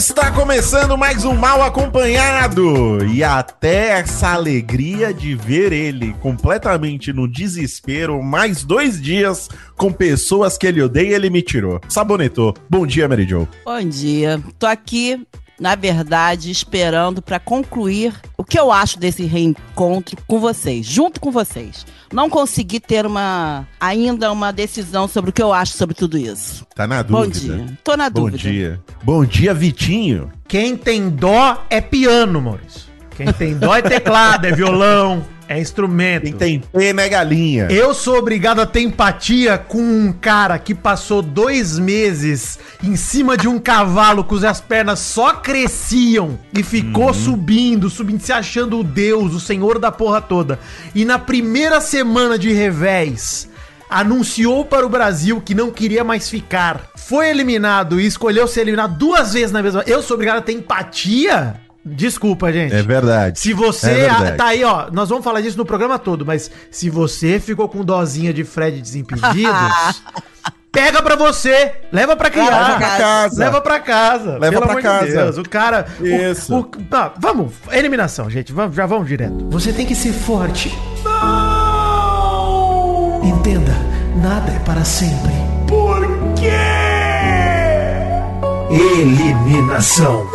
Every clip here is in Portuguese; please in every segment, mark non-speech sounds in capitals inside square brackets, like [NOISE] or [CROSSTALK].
Está começando mais um Mal Acompanhado! E até essa alegria de ver ele completamente no desespero, mais dois dias com pessoas que ele odeia, ele me tirou. Sabonetou. Bom dia, Mary Jo. Bom dia. Tô aqui, na verdade, esperando para concluir o que eu acho desse reencontro com vocês, junto com vocês. Não consegui ter uma ainda uma decisão sobre o que eu acho sobre tudo isso. Tá na Bom dúvida. dia. Tô na Bom dúvida. dia. Bom dia, Vitinho. Quem tem dó é piano, Maurício. Quem tem dó é teclado, é violão, é instrumento. Quem tem pena é galinha. Eu sou obrigado a ter empatia com um cara que passou dois meses em cima de um cavalo cujas pernas só cresciam e ficou subindo, subindo, se achando o Deus, o senhor da porra toda. E na primeira semana de revés, anunciou para o Brasil que não queria mais ficar. Foi eliminado e escolheu ser eliminado duas vezes na mesma. Eu sou obrigado a ter empatia? Desculpa, gente. É verdade. Se você É verdade. tá aí, ó, nós vamos falar disso no programa todo, mas se você ficou com dozinha de Fred Desimpedidos, [LAUGHS] pega pra você, leva pra criar, Leva pra casa. leva pra casa, Leva pelo pra amor de casa. Deus, o cara, o- Isso. o- tá, vamos, eliminação, gente, vamos, já vamos direto. Você tem que ser forte. Entenda, nada é para sempre. Por quê? Eliminação.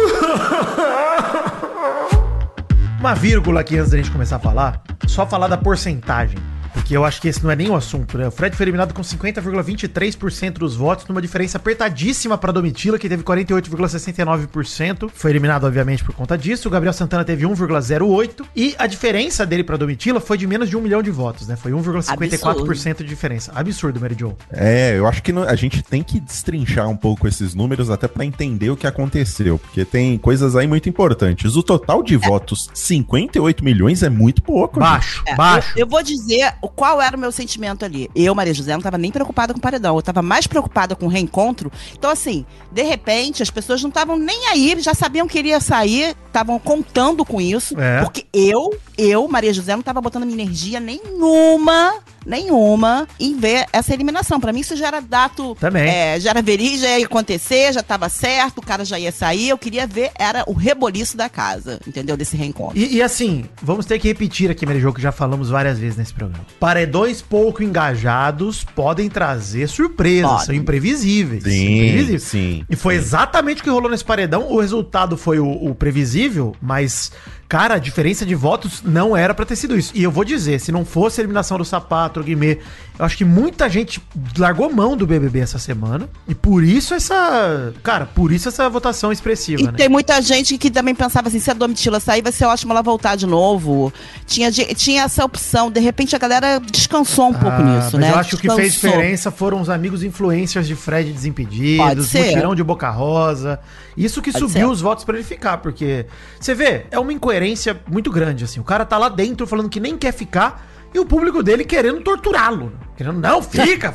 Uma vírgula aqui antes da gente começar a falar, só falar da porcentagem. Porque eu acho que esse não é nem o assunto, né? O Fred foi eliminado com 50,23% dos votos, numa diferença apertadíssima para Domitila, que teve 48,69%. Foi eliminado, obviamente, por conta disso. O Gabriel Santana teve 1,08%. E a diferença dele para Domitila foi de menos de um milhão de votos, né? Foi 1,54% de diferença. Absurdo, Mary Jo. É, eu acho que a gente tem que destrinchar um pouco esses números até pra entender o que aconteceu, porque tem coisas aí muito importantes. O total de votos, 58 milhões, é muito pouco. Baixo, É, baixo. Eu, eu vou dizer qual era o meu sentimento ali. Eu, Maria José, não tava nem preocupada com o paredão. Eu tava mais preocupada com o reencontro. Então, assim, de repente, as pessoas não estavam nem aí, já sabiam que ele ia sair, estavam contando com isso. É. Porque eu, eu, Maria José, não tava botando minha energia nenhuma, nenhuma, em ver essa eliminação. Pra mim, isso já era dato. Também. é, já era verídico, já ia acontecer, já tava certo, o cara já ia sair. Eu queria ver, era o reboliço da casa, entendeu? Desse reencontro. E, e assim, vamos ter que repetir aqui, Mary Jo, que já falamos várias vezes nesse programa. Paredões pouco engajados podem trazer surpresas, Podem. são imprevisíveis. Sim, imprevisíveis. sim. E foi exatamente o que rolou nesse paredão. O resultado foi o, o previsível, mas, cara, a diferença de votos não era pra ter sido isso. E eu vou dizer, se não fosse a eliminação do Sapato, o Guimê, eu acho que muita gente largou mão do BBB essa semana. E por isso essa. Cara, por isso essa votação expressiva, E né? tem muita gente que também pensava assim, se a Domitila sair, vai ser ótimo ela voltar de novo. Tinha, tinha essa opção. De repente a galera descansou um pouco Ah, nisso, mas né? eu acho que o que fez Descansou. diferença foram os amigos influencers de Fred Desimpedidos, ser. mutirão de Boca Rosa. Isso que Pode subiu ser. os votos pra ele ficar, porque você vê, é uma incoerência muito grande assim. O cara tá lá dentro falando que nem quer ficar e o público dele querendo torturá-lo, querendo não fica.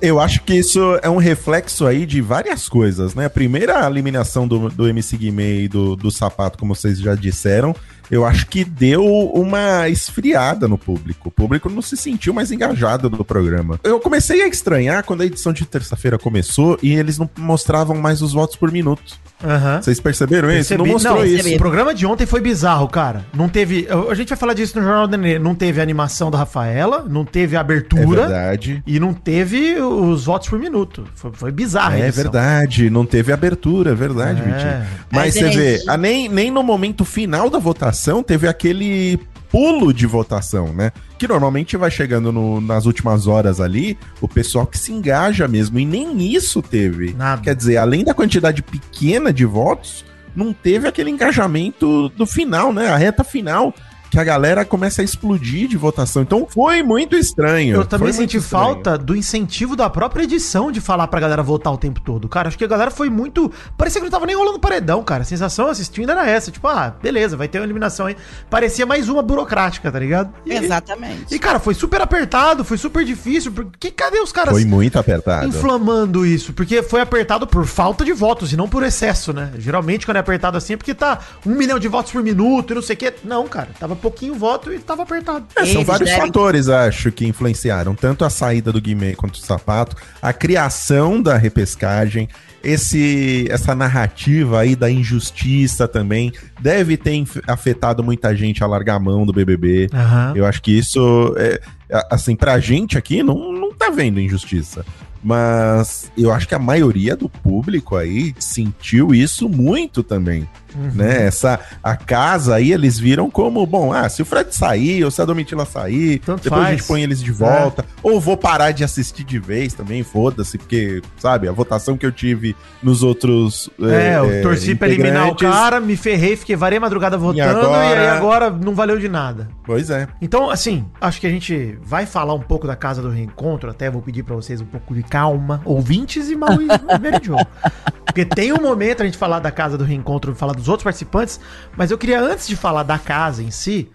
Eu acho que isso é um reflexo aí de várias coisas, né? A primeira eliminação do, do MC Guimê e do, do Sapato, como vocês já disseram, eu acho que deu uma esfriada no público. O público não se sentiu mais engajado no programa. Eu comecei a estranhar quando a edição de terça-feira começou e eles não mostravam mais os votos por minuto. Aham. Vocês perceberam isso? Percebi. Não mostrou Não, isso. O programa de ontem foi bizarro, cara. Não teve. A gente vai falar disso no Jornal do Nenê. Não teve a animação da Rafaela, não teve a É abertura. verdade. E não teve os votos por minuto. Foi, foi bizarro. É verdade, não teve abertura, é verdade, É. Vitinho. Mas Mas você é vê, isso. a nem, nem no momento final da votação teve aquele pulo de votação, né? Que normalmente vai chegando no- nas últimas horas ali, o pessoal que se engaja mesmo, e nem isso teve. Nada. Quer dizer, além da quantidade pequena de votos, não teve aquele engajamento do final, né? A reta final, que a galera começa a explodir de votação. Então foi muito estranho. Eu também senti falta do incentivo da própria edição de falar pra galera votar o tempo todo. Cara, acho que a galera foi muito. Parecia que não tava nem rolando paredão, cara. A sensação assistindo era essa. Tipo, ah, beleza, vai ter uma eliminação aí. Parecia mais uma burocrática, tá ligado? E, Exatamente. E, cara, foi super apertado, foi super difícil. Porque cadê os caras Foi muito apertado. inflamando isso? Porque foi apertado por falta de votos e não por excesso, né? Geralmente, quando é apertado assim, é porque tá um milhão de votos por minuto e não sei o quê. Não, cara, tava pouquinho voto e tava apertado. É, são vários devem- fatores, acho, que influenciaram. Tanto a saída do Guimê quanto do Sapato, a criação da repescagem, esse, essa narrativa aí da injustiça também deve ter afetado muita gente a largar a mão do BBB. Aham. Eu acho que isso, é, a- assim, pra gente aqui não, não tá vendo injustiça. Mas eu acho que a maioria do público aí sentiu isso muito também. Uhum. Né? Essa, a casa aí eles viram como, bom, ah, se o Fred sair ou se a Domitila sair, Tanto depois a faz. gente põe eles de volta. Ou vou parar de assistir de vez também, foda-se, porque, sabe, a votação que eu tive nos outros. É, eu torci pra eliminar o cara, me ferrei, fiquei varei a madrugada votando e, agora- aí agora não valeu de nada. Pois é. Então, assim, acho que a gente vai falar um pouco da Casa do Reencontro, até vou pedir pra vocês um pouco de calma, ouvintes e mal e. [LAUGHS] Porque tem um momento a gente falar da Casa do Reencontro, falar dos outros participantes, mas eu queria, antes de falar da casa em si,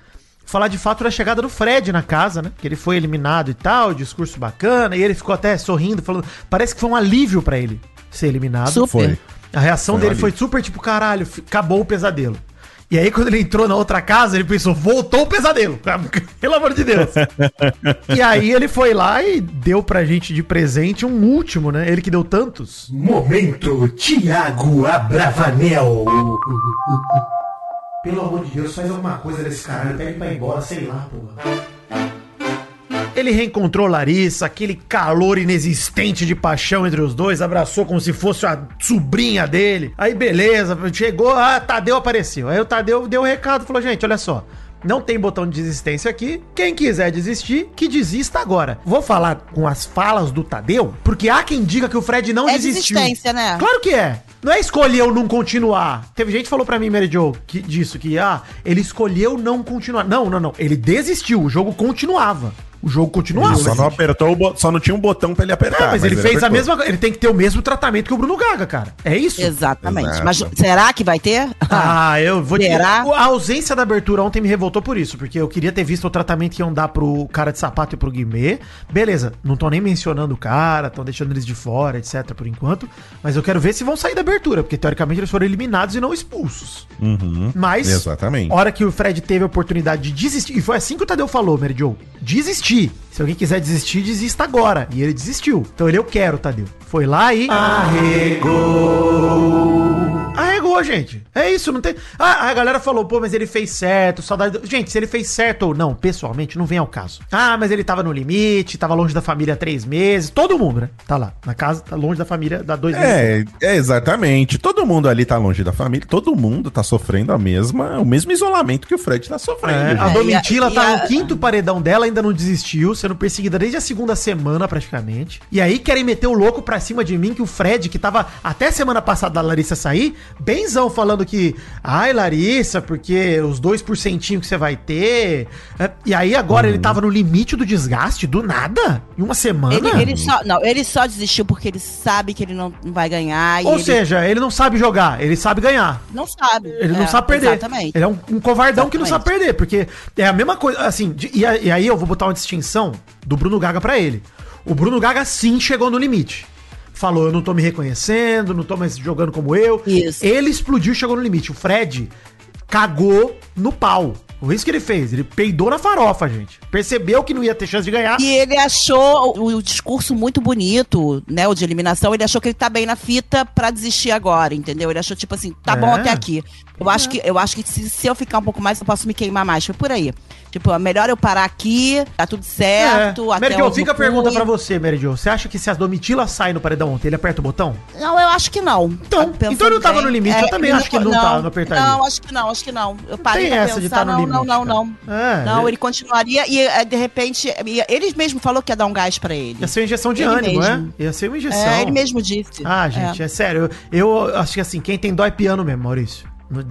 falar de fato da chegada do Fred na casa, né? Que ele foi eliminado e tal, discurso bacana, e ele ficou até sorrindo, falando. Parece que foi um alívio pra ele ser eliminado. Super. Foi. A reação Foi um dele foi super tipo, caralho, acabou o pesadelo. E aí, quando ele entrou na outra casa, ele pensou, voltou o pesadelo. [LAUGHS] Pelo amor de Deus. [LAUGHS] e aí ele foi lá e deu pra gente de presente um último, né? Ele que deu tantos. Momento Tiago Abravanel. Pelo amor de Deus, faz alguma coisa desse caralho, pede pra ir embora, sei lá, porra. Ele reencontrou Larissa, aquele calor inexistente de paixão entre os dois, abraçou como se fosse a sobrinha dele. Aí beleza, chegou, ah, Tadeu apareceu. Aí o Tadeu deu o recado, falou: gente, olha só. Não tem botão de desistência aqui. Quem quiser desistir, que desista agora. Vou falar com as falas do Tadeu, porque há quem diga que o Fred não É desistiu. desistência, né? Claro que é. Não é escolher ou não continuar. Teve gente que falou pra mim, Mary Jo, que, disso, que ah, ele escolheu não continuar. Não, não, não. Ele desistiu. O jogo continuava. O jogo continuava. Ele só não apertou só não tinha um botão pra ele apertar. É, mas, ele fez a mesma Ele tem que ter o mesmo tratamento que o Bruno Gaga, cara. É isso? Exatamente. Exato. Mas será que vai ter? [LAUGHS] Ah, eu vou Será? A ausência da abertura ontem me revoltou por isso, porque eu queria ter visto o tratamento que iam dar pro cara de sapato e pro Guimê. Beleza, não tô nem mencionando o cara, estão deixando eles de fora, etc, por enquanto. Mas eu quero ver se vão sair da abertura, porque teoricamente eles foram eliminados e não expulsos. Uhum. Mas, Exatamente. hora que o Fred teve a oportunidade de desistir, e foi assim que o Tadeu falou, Mary Jo, desistir. Молчи! Se alguém quiser desistir, desista agora. E ele desistiu. Então ele, eu quero, Tadeu. Foi lá e... Arregou. Arregou, gente. É isso, não tem... Ah, a galera falou, pô, mas ele fez certo, saudade... do- Gente, se ele fez certo ou não, pessoalmente, não vem ao caso. Ah, mas ele tava no limite, tava longe da família há três meses. Todo mundo, né? Tá lá, na casa, tá longe da família há dois meses. É, é, exatamente. Todo mundo ali tá longe da família, todo mundo tá sofrendo a mesma, o mesmo isolamento que o Fred tá sofrendo. É, a É, Domitila a- tá a- no quinto paredão dela, ainda não desistiu, sendo perseguida desde a segunda semana, praticamente. E aí querem meter o louco pra cima de mim, que o Fred, que tava até semana passada da Larissa sair, benzão falando que, ai, Larissa, porque os dois porcentinho que você vai ter. É, E aí agora Uhum. ele tava no limite do desgaste, do nada, em uma semana. Ele, ele só, não, ele só desistiu porque ele sabe que ele não não vai ganhar. e Ou ele seja, ele não sabe jogar, ele sabe ganhar. não sabe. Ele não É, sabe perder. Exatamente. Ele é um, um covardão que não sabe Exatamente. perder, porque é a mesma coisa, assim, de- e, a- e aí eu vou botar uma distinção do Bruno Gaga pra ele. O Bruno Gaga sim chegou no limite. Falou, eu não tô me reconhecendo, não tô mais jogando como eu. Isso. Ele explodiu e chegou no limite. O Fred cagou no pau. Foi isso que ele fez. Ele peidou na farofa, gente. Percebeu que não ia ter chance de ganhar. E ele achou o, o discurso muito bonito, né? O de eliminação. Ele achou que ele tá bem na fita pra desistir agora, entendeu? Ele achou, tipo assim, tá bom É. até aqui. Eu acho que, eu acho que se, se eu ficar um pouco mais, eu posso me queimar mais. Foi por aí. Tipo, é melhor eu parar aqui, tá tudo certo. É. Mary Jo, onde fica a pergunta pra você, Mary Jo. Você acha que se as Domitila saem no paredão ontem, ele aperta o botão? Não, eu acho que não. Então, Pensando então ele não tava bem, no limite, eu também acho que ele não tá- não apertaria. Não, acho que não, acho que não. Eu parei tem pra essa de pensar, tá no não, limite, não, não, cara. não. É, não, ele- ele continuaria e eh, de repente, ele mesmo falou que ia dar um gás pra ele. Ia ser uma injeção de Ele ânimo, mesmo. é? Ia ser uma injeção. É, ele mesmo disse. Ah, gente, é, sério. Eu, eu acho que assim, quem tem dó é piano mesmo, Maurício.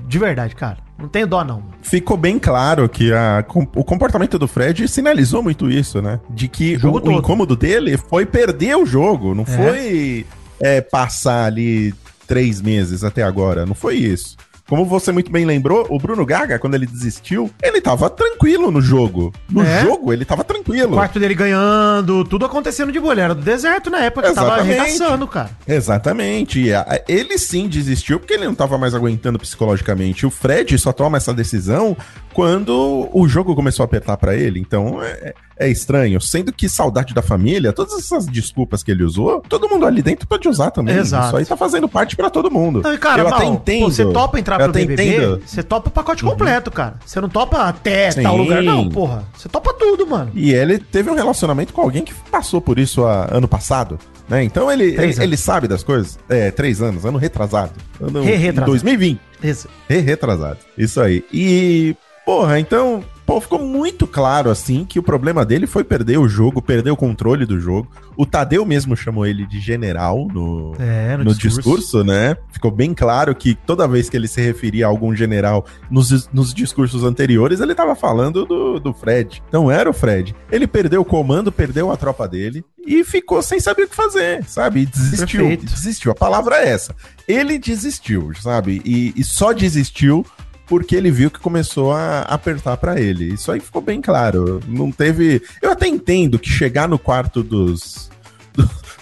De verdade, cara. Não tenho dó, não. Ficou bem claro que a, o comportamento do Fred sinalizou muito isso, né? De que O o, o incômodo dele foi perder o jogo, não É. foi é, passar ali três meses até agora, não foi isso. Como você muito bem lembrou, o Bruno Gaga, quando ele desistiu, ele tava tranquilo no jogo. No É. jogo, ele tava O tranquilo. quarto dele ganhando, tudo acontecendo de boa. Ele era do deserto na época, que tava Exatamente. arregaçando, cara. Exatamente. E, a- Ele sim desistiu porque ele não tava mais aguentando psicologicamente. O Fred só toma essa decisão quando o jogo começou a apertar pra ele. Então é, é estranho. Sendo que saudade da família, todas essas desculpas que ele usou, todo mundo ali dentro pode usar também. Exato. Isso aí tá fazendo parte pra todo mundo. Não, cara, eu até Mal, entendo. pô, você topa entrar pro até BBB, entendo. Uhum. você topa o pacote completo, cara. Você não topa até Sim. tal lugar, não, porra. Você topa tudo, mano. E ele teve um relacionamento com alguém que passou por isso há- ano passado. Né? Então ele, ele, ele sabe das coisas. É, três anos, ano retrasado. Ano Re-retrasado. 2020. Esse- Re- Retrasado. Isso aí. E, porra, então, pô, ficou muito claro, assim, que o problema dele foi perder o jogo, perder o controle do jogo. O Tadeu mesmo chamou ele de general no, É, no, discurso. né? Ficou bem claro que toda vez que ele se referia a algum general nos, nos discursos anteriores, ele tava falando do, do Fred. Então era o Fred. Ele perdeu o comando, perdeu a tropa dele e ficou sem saber o que fazer, sabe? E desistiu. Perfeito. Desistiu. A palavra é essa. Ele desistiu, sabe? E, e só desistiu porque ele viu que começou a apertar pra ele. Isso aí ficou bem claro. Não teve. Eu até entendo que chegar no quarto dos.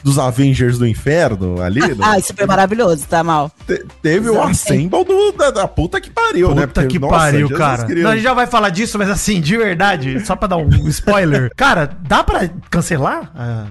Dos Avengers do Inferno ali, [LAUGHS] né? Ah, isso foi maravilhoso, tá mal. Te- teve o assemble do, da, da puta que pariu, né? Puta que nossa, pariu, Jesus cara. Não, a gente já vai falar disso, mas assim, de verdade, só pra dar um [LAUGHS] spoiler. cara, dá pra cancelar? Ah.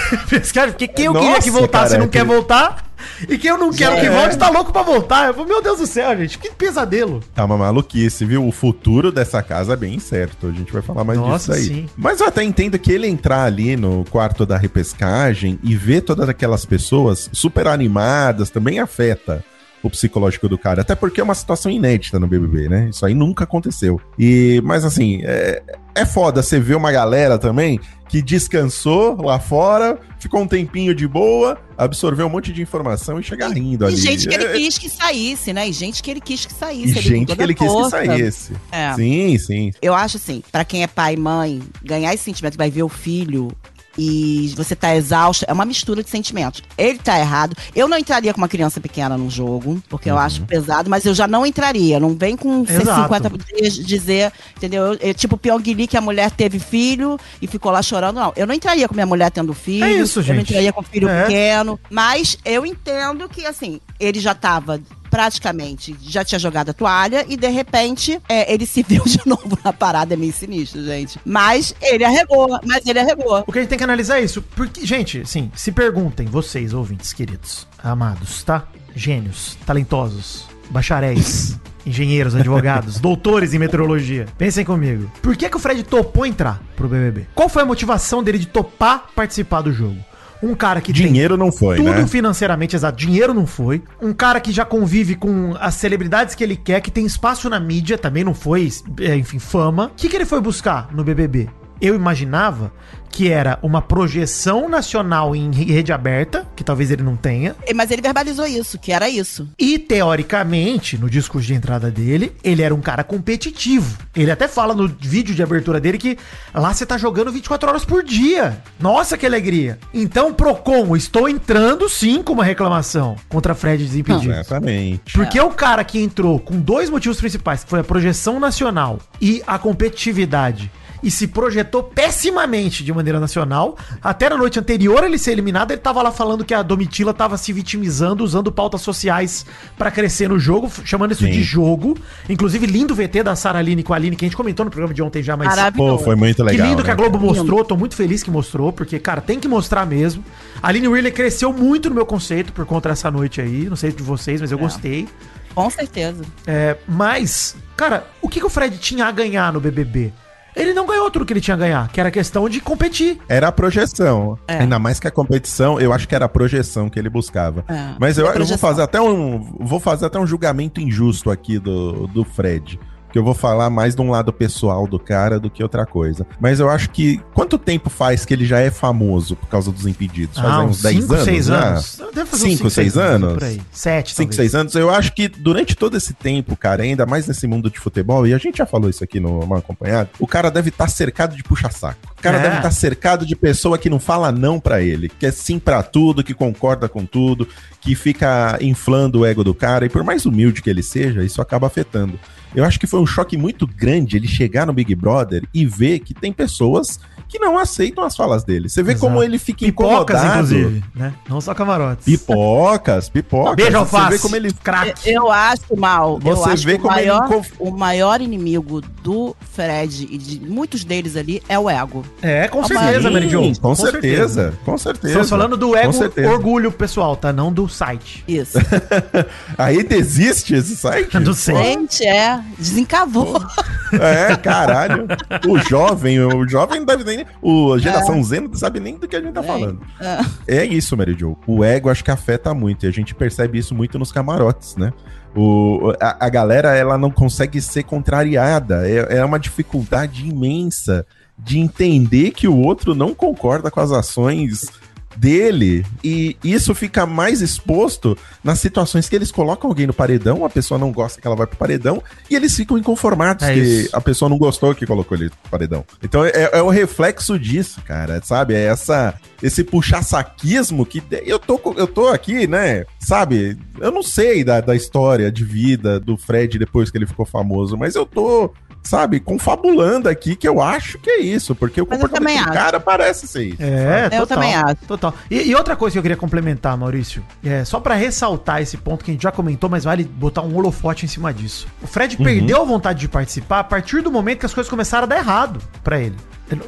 [LAUGHS] Porque quem eu queria Nossa, que voltasse cara, não quer que- voltar. [LAUGHS] E quem eu não quero que É. volte tá louco pra voltar. Eu falo, meu Deus do céu, gente, que pesadelo. Tá uma maluquice, viu? O futuro dessa casa é bem incerto. A gente vai falar mais Nossa, disso aí. sim. Mas eu até entendo que ele entrar ali no quarto da repescagem e ver todas aquelas pessoas super animadas também afeta o psicológico do cara. Até porque é uma situação inédita no BBB, né? Isso aí nunca aconteceu. E, mas assim, é, é foda você ver uma galera também que descansou lá fora, ficou um tempinho de boa, absorveu um monte de informação e chega rindo E ali. gente que ele É- quis que saísse, né? E gente que ele quis que e saísse. com gente que ele quis que saísse. É. Sim, sim. Eu acho assim, pra quem é pai e mãe, ganhar esse sentimento, vai ver o filho e você tá exausto, é uma mistura de sentimentos. Ele tá errado. Eu não entraria com uma criança pequena num jogo, porque eu acho pesado, mas eu já não entraria. Não vem com Exato. 50 dias dizer, entendeu? Eu, eu, tipo Pyongyi, que a mulher teve filho e ficou lá chorando. Não, eu não entraria com minha mulher tendo filho. É isso, Eu não gente. entraria com filho É. pequeno. Mas eu entendo que, assim, ele já tava praticamente, já tinha jogado a toalha e de repente é, ele se viu de novo na parada, é meio sinistro, gente. Mas ele arregou, mas ele arregou. O que a gente tem que analisar é isso. Porque, gente, assim, se perguntem, vocês, ouvintes queridos, amados, tá? Gênios, talentosos, bacharéis, [LAUGHS] engenheiros, advogados, doutores em meteorologia. Pensem comigo. Por que, que o Fred topou entrar pro BBB? Qual foi a motivação dele de topar participar do jogo? Um cara que Dinheiro não foi, tudo né? financeiramente exato. Dinheiro não foi. Um cara que já convive com as celebridades que ele quer, que tem espaço na mídia, também não foi, é, enfim, fama. O que, que ele foi buscar no BBB? Eu imaginava que era uma projeção nacional em rede aberta, que talvez ele não tenha. Mas ele verbalizou isso, que era isso. E, teoricamente, no discurso de entrada dele, ele era um cara competitivo. Ele até fala no vídeo de abertura dele que lá você tá jogando 24 horas por dia. Nossa, que alegria. Então, Procon, estou entrando sim com uma reclamação contra Fred Desimpedidos. Exatamente. Porque o cara que entrou com dois motivos principais, que foi a projeção nacional e a competitividade, e se projetou pessimamente de maneira nacional, até na noite anterior ele ser eliminado, ele tava lá falando que a Domitila tava se vitimizando, usando pautas sociais pra crescer no jogo, chamando isso Sim. de jogo. Inclusive, lindo VT da Sara Aline com a Aline, que a gente comentou no programa de ontem já, mas... Pô, foi muito Que legal. lindo que a né? Globo mostrou, tô muito feliz que mostrou, porque, cara, tem que mostrar mesmo. A Aline Wheeler cresceu muito no meu conceito por conta dessa noite aí, não sei de vocês, mas eu É. gostei. Com certeza. É, mas, cara, o que, que o Fred tinha a ganhar no BBB? Ele não ganhou tudo que ele tinha a ganhar, que era questão de competir. Era a projeção. É. Ainda mais que a competição, eu acho que era a projeção que ele buscava. É. Mas eu, eu vou fazer até um vou fazer até um julgamento injusto aqui do, do Fred. Que eu vou falar mais de um lado pessoal do cara do que outra coisa. Mas eu acho que. Quanto tempo faz que ele já é famoso por causa dos impedidos? Faz Ah, uns 10 cinco, anos? seis já? anos. Deve fazer uns 5, cinco, 6 seis anos? Por aí. Sete, 5, talvez. 6 anos, eu acho que durante todo esse tempo, cara, ainda mais nesse mundo de futebol, e a gente já falou isso aqui no Mal Acompanhado, o cara deve estar cercado de puxa-saco. O cara É. deve estar cercado de pessoa que não fala não pra ele, que é sim pra tudo, que concorda com tudo, que fica inflando o ego do cara, e por mais humilde que ele seja, isso acaba afetando. Eu acho que foi um choque muito grande ele chegar no Big Brother e ver que tem pessoas que não aceitam as falas dele. Você vê Exato. como ele fica Pipocas, incomodado. inclusive, né? Não só camarotes. Pipocas, pipocas. Beijo, Você alface. vê como ele Craque. Eu acho mal. eu Você acho vê como ele maior, inconf- o maior inimigo do Fred e de muitos deles ali é o ego. É, com certeza, Mary Jo. Sim, com, certeza, com certeza. Estamos falando do ego Com certeza. orgulho pessoal, tá? Não do site. Isso. [LAUGHS] Aí desiste esse site? [LAUGHS] Sei. Gente, é. Desencavou. É, caralho. O jovem, o jovem não deve nem. O a geração Z não sabe nem do que a gente tá falando. É isso, Mary Jo. O ego acho que afeta muito. E a gente percebe isso muito nos camarotes, né? O, a, a galera, ela não consegue ser contrariada. É, é uma dificuldade imensa de entender que o outro não concorda com as ações dele e isso fica mais exposto nas situações que eles colocam alguém no paredão, a pessoa não gosta que ela vai pro paredão e eles ficam inconformados É que isso. a pessoa não gostou que colocou ele no paredão. Então é, é o reflexo disso, cara, sabe? É essa esse puxar saquismo que eu tô eu tô aqui, né? Sabe? Eu não sei da, da história de vida do Fred depois que ele ficou famoso, mas eu tô sabe, confabulando aqui que eu acho que é isso, porque o Mas comportamento do cara parece ser isso. É, Eu total, também acho. Total. E, e outra coisa que eu queria complementar, Maurício, é só pra ressaltar esse ponto que a gente já comentou, mas vale botar um holofote em cima disso. O Fred perdeu a vontade de participar a partir do momento que as coisas começaram a dar errado pra ele.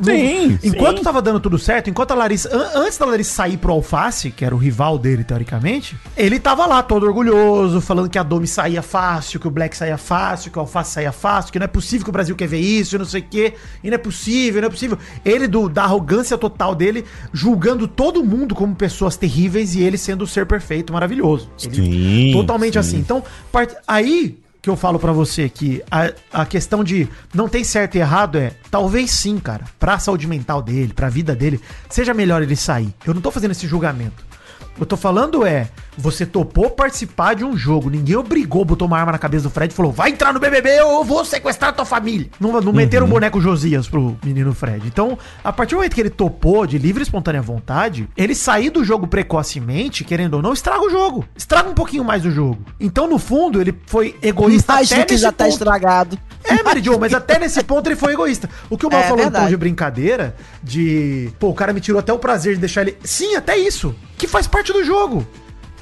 Sim, Enquanto sim. tava dando tudo certo, enquanto a Larissa. an- antes da Larissa sair pro Alface, que era o rival dele, teoricamente, ele tava lá todo orgulhoso, falando que a Domi saía fácil, que o Black saía fácil, que o Alface saía fácil, que não é possível que o Brasil quer ver isso, não sei o quê, e não é possível, não é possível. Ele, do, da arrogância total dele, julgando todo mundo como pessoas terríveis e ele sendo o ser perfeito, maravilhoso. Ele- Sim, Totalmente sim. assim. Então, part- aí que eu falo pra você que a, a questão de não tem certo e errado é, talvez sim, cara, pra saúde mental dele, pra vida dele, seja melhor ele sair. Eu não tô fazendo esse julgamento. Eu tô falando é, você topou participar de um jogo, ninguém obrigou, botou uma arma na cabeça do Fred e falou, vai entrar no BBB ou eu vou sequestrar tua família. Não, não meteram o boneco Josias pro menino Fred. Então, a partir do momento que ele topou de livre e espontânea vontade, ele sair do jogo precocemente, querendo ou não, estraga o jogo. Estraga um pouquinho mais o jogo. Então, no fundo, ele foi egoísta Mais do que já tá ponto. estragado. É, Mary Jo, mas até nesse ponto ele foi egoísta. O que o Mal É, falou verdade. de brincadeira, de. Pô, o cara me tirou até o prazer de deixar ele. Sim, até isso. Que faz parte do jogo.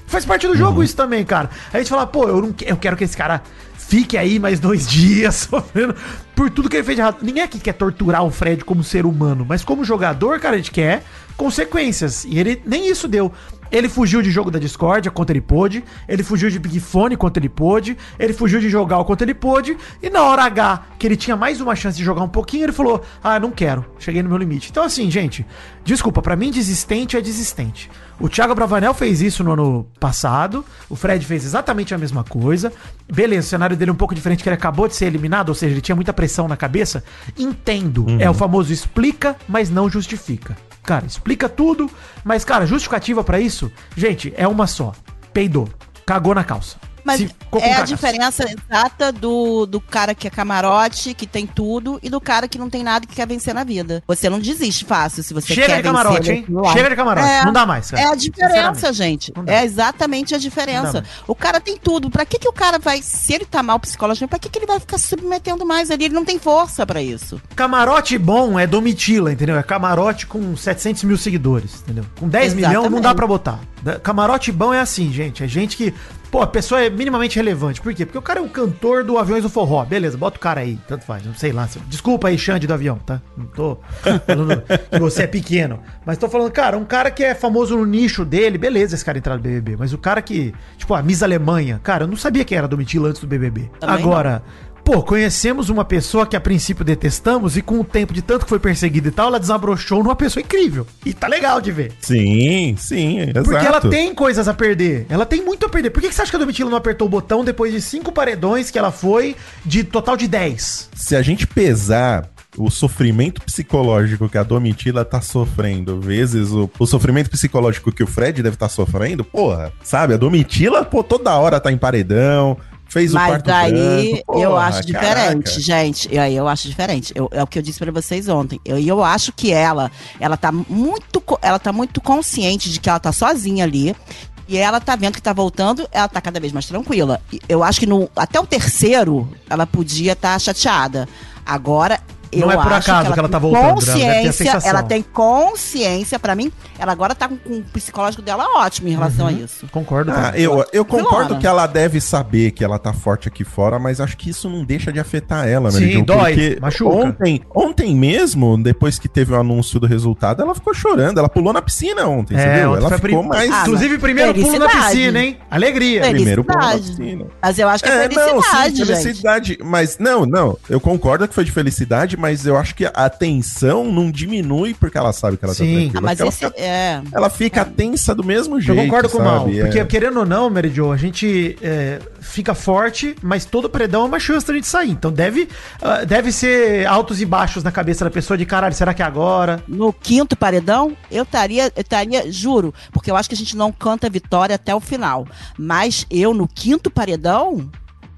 Faz parte do Uhum. jogo isso também, cara. Aí a gente fala, pô, eu, não, que- eu quero que esse cara fique aí mais dois [LAUGHS] dias sofrendo por tudo que ele fez de errado. Ninguém aqui quer torturar o Fred como ser humano, mas como jogador, cara, a gente quer consequências. E ele nem isso deu. Ele fugiu de jogo da Discord quanto ele pôde. Ele fugiu de Big Fone quanto ele pôde. Ele fugiu de jogar o quanto ele pôde. E na hora H, que ele tinha mais uma chance de jogar um pouquinho, ele falou: Ah, não quero. Cheguei no meu limite. Então, assim, gente, desculpa, pra mim, desistente é desistente. O Thiago Bravanel fez isso no ano passado. O Fred fez exatamente a mesma coisa. Beleza, o cenário dele é um pouco diferente, que ele acabou de ser eliminado, ou seja, ele tinha muita pressão na cabeça. Entendo. É o famoso explica, mas não justifica. Cara, explica tudo, mas, cara, justificativa pra isso, gente, é uma só. Peidou. Cagou na calça. Mas é a diferença exata do, do cara que é camarote, que tem tudo, e do cara que não tem nada e que quer vencer na vida. Você não desiste fácil se você Chega quer de camarote, vencer hein? lá. Chega de camarote. É. Não dá mais, cara. É a diferença, gente. É exatamente a diferença. O cara tem tudo. Pra que, que o cara vai, se ele tá mal psicologicamente, pra que, que ele vai ficar se submetendo mais ali? Ele não tem força pra isso. Camarote bom é Domitila, entendeu? É camarote com 700 mil seguidores, entendeu? Com 10 milhões não dá pra botar. Camarote bom é assim, gente. É gente que. Pô, a pessoa é minimamente relevante. Por quê? Porque o cara é o cantor do Aviões do Forró. Beleza, bota o cara aí. Tanto faz. Não sei lá. Desculpa aí, Xande do avião, tá? Não tô falando [LAUGHS] que você é pequeno. Mas tô falando, cara, um cara que é famoso no nicho dele. Beleza, esse cara entrar no BBB. Mas o cara que. Tipo, a Miss Alemanha. Cara, eu não sabia quem era a Domitila antes do BBB. Também Agora. Pô, conhecemos uma pessoa que a princípio detestamos e com o tempo de tanto que foi perseguida e tal, ela desabrochou numa pessoa incrível. E tá legal de ver. Sim, sim, exato. Porque ela tem coisas a perder. Ela tem muito a perder. Por que, que você acha que a Domitila não apertou o botão depois de cinco paredões que ela foi, de total de 10? Se a gente pesar o sofrimento psicológico que a Domitila tá sofrendo, vezes o, o sofrimento psicológico que o Fred deve estar tá sofrendo, porra, sabe? A Domitila, pô, toda hora tá em paredão, fez Mas o quarto daí branco, porra, eu acho diferente, caraca. gente. E aí eu acho diferente. Eu- é o que eu disse pra vocês ontem. Eu, e eu acho que ela, ela tá muito, ela tá muito consciente de que ela tá sozinha ali. E ela tá vendo que tá voltando, ela tá cada vez mais tranquila. Eu acho que no, até o terceiro ela podia estar chateada. Agora eu Não é por acho acaso que ela tá voltando, ela ter a Consciência, ela tem consciência, pra mim, ela agora tá com, com o psicológico dela ótimo em relação a isso. Concordo. Ah, eu, eu concordo Filona. que ela deve saber que ela tá forte aqui fora, mas acho que isso não deixa de afetar ela, Sim, Meridion, dói, porque machuca. Ontem, ontem mesmo, depois que teve o anúncio do resultado, ela ficou chorando. Ela pulou na piscina ontem, você É, viu? ontem Ela ficou prim- mais. Ah, Inclusive, primeiro pulo na piscina, hein? Alegria. Primeiro pulou na piscina. Mas eu acho que é, É, não, felicidade, sim, gente. felicidade. Mas, não, não. Eu concordo que foi de felicidade, mas eu acho que a tensão não diminui porque ela sabe que ela Sim. tá Ah, tranquila. mas ela, esse, fica, é. ela fica tensa do mesmo Eu jeito. concordo com o Mal. sabe? Porque, É. querendo ou não, Mary Jo, a gente é, fica forte, mas todo paredão é uma chance da gente sair. Então deve, ah, deve ser altos e baixos na cabeça da pessoa de caralho, será que é agora? No quinto paredão, eu estaria, eu estaria, juro, porque eu acho que a gente não canta vitória até o final. Mas eu, no quinto paredão,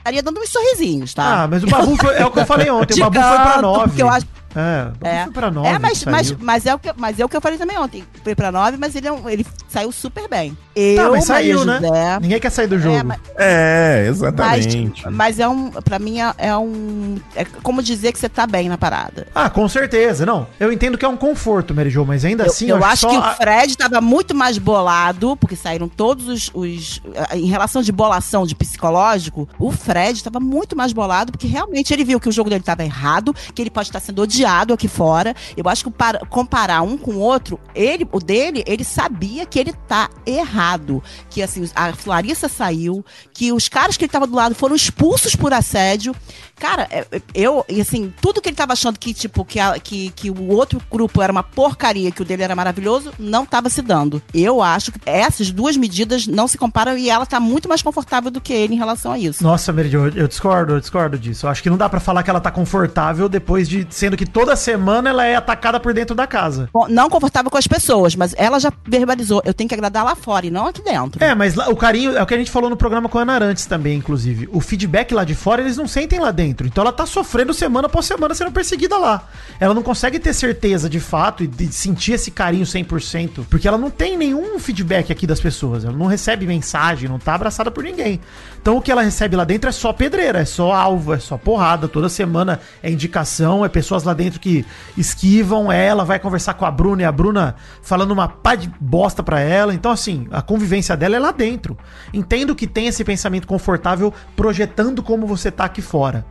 estaria dando uns sorrisinhos, tá? Ah, mas o Babu foi, é o que eu falei ontem. O Babu foi pra 9. porque eu acho- É, o É. foi pra 9. é, mas, mas, mas, é o que, mas é o que eu falei também ontem. Foi pra nove, mas ele, é ele saiu super bem. Eu, Tá, mas saiu, Maria né? José, Ninguém quer sair do jogo. É, mas, É, mas, exatamente. mas é um, pra mim é, é um, é como dizer que você tá bem na parada. Ah, com certeza. Não, eu entendo que é um conforto, Mary Jo, mas ainda Eu, assim... eu acho só que o a- Fred estava muito mais bolado, porque saíram todos os, os- Em relação de bolação de psicológico, o Fred estava muito mais bolado, porque realmente ele viu que o jogo dele estava errado, que ele pode estar sendo odiado aqui fora. Eu acho que para- comparar um com o outro, ele, o dele, ele sabia que ele tá errado. Que assim, a Clarissa saiu, que os caras que ele tava do lado foram expulsos por assédio. Cara, é- eu, e assim, tudo que ele tava achando que, tipo, que, a- que, que o outro grupo era uma porcaria, que o dele era maravilhoso, não tava se dando. Eu acho que essas duas medidas não se comparam e ela tá muito mais confortável do que ele em relação a isso. Nossa, Mary Jo, eu discordo, eu discordo disso. Eu acho que não dá pra falar que ela tá confortável depois de... Sendo que toda semana ela é atacada por dentro da casa. Com- Não confortável com as pessoas, mas ela já verbalizou. Eu tenho que agradar lá fora e não aqui dentro. É, mas lá- o carinho é o que a gente falou no programa com a Ana Arantes também, inclusive. O feedback lá de fora eles não sentem lá dentro. Então ela tá sofrendo semana após semana sendo perseguida lá. Ela não consegue ter certeza de fato e de sentir esse carinho 100%, porque ela não tem nenhum feedback aqui das pessoas. Ela não recebe mensagem, não tá abraçada por ninguém. Então o que ela recebe lá dentro é só pedreira, é só alvo, é só porrada. Toda semana é indicação, é pessoas lá dentro que esquivam ela, vai conversar com a Bruna e a Bruna falando uma pá de bosta pra ela. Então, assim, a convivência dela é lá dentro. Entendo que tem esse pensamento confortável projetando como você tá aqui fora.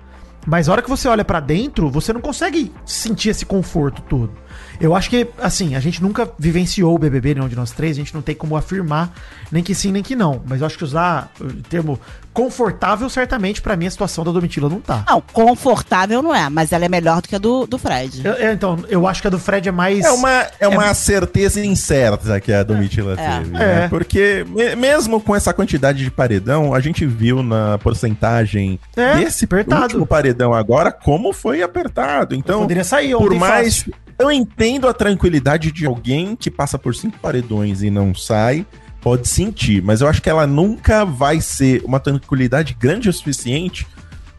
Mas a hora que você olha pra dentro, você não consegue sentir esse conforto todo. Eu acho que, assim, a gente nunca vivenciou o BBB, nenhum de nós três, a gente não tem como afirmar nem que sim, nem que não. Mas eu acho que usar o termo confortável, certamente, pra mim, a situação da Domitila não tá. Não, confortável não é, mas ela é melhor do que a do, do Fred. Eu- eu- então, eu acho que a do Fred é mais. É uma, é uma certeza incerta que a Domitila É. teve. É. né? Porque me- mesmo com essa quantidade de paredão, a gente viu na porcentagem É, desse apertado. último paredão agora como foi apertado. Então, Poderia sair por mais. fácil. Eu entendo a tranquilidade de alguém que passa por cinco paredões e não sai. Pode sentir, mas eu acho que ela nunca vai ser uma tranquilidade grande o suficiente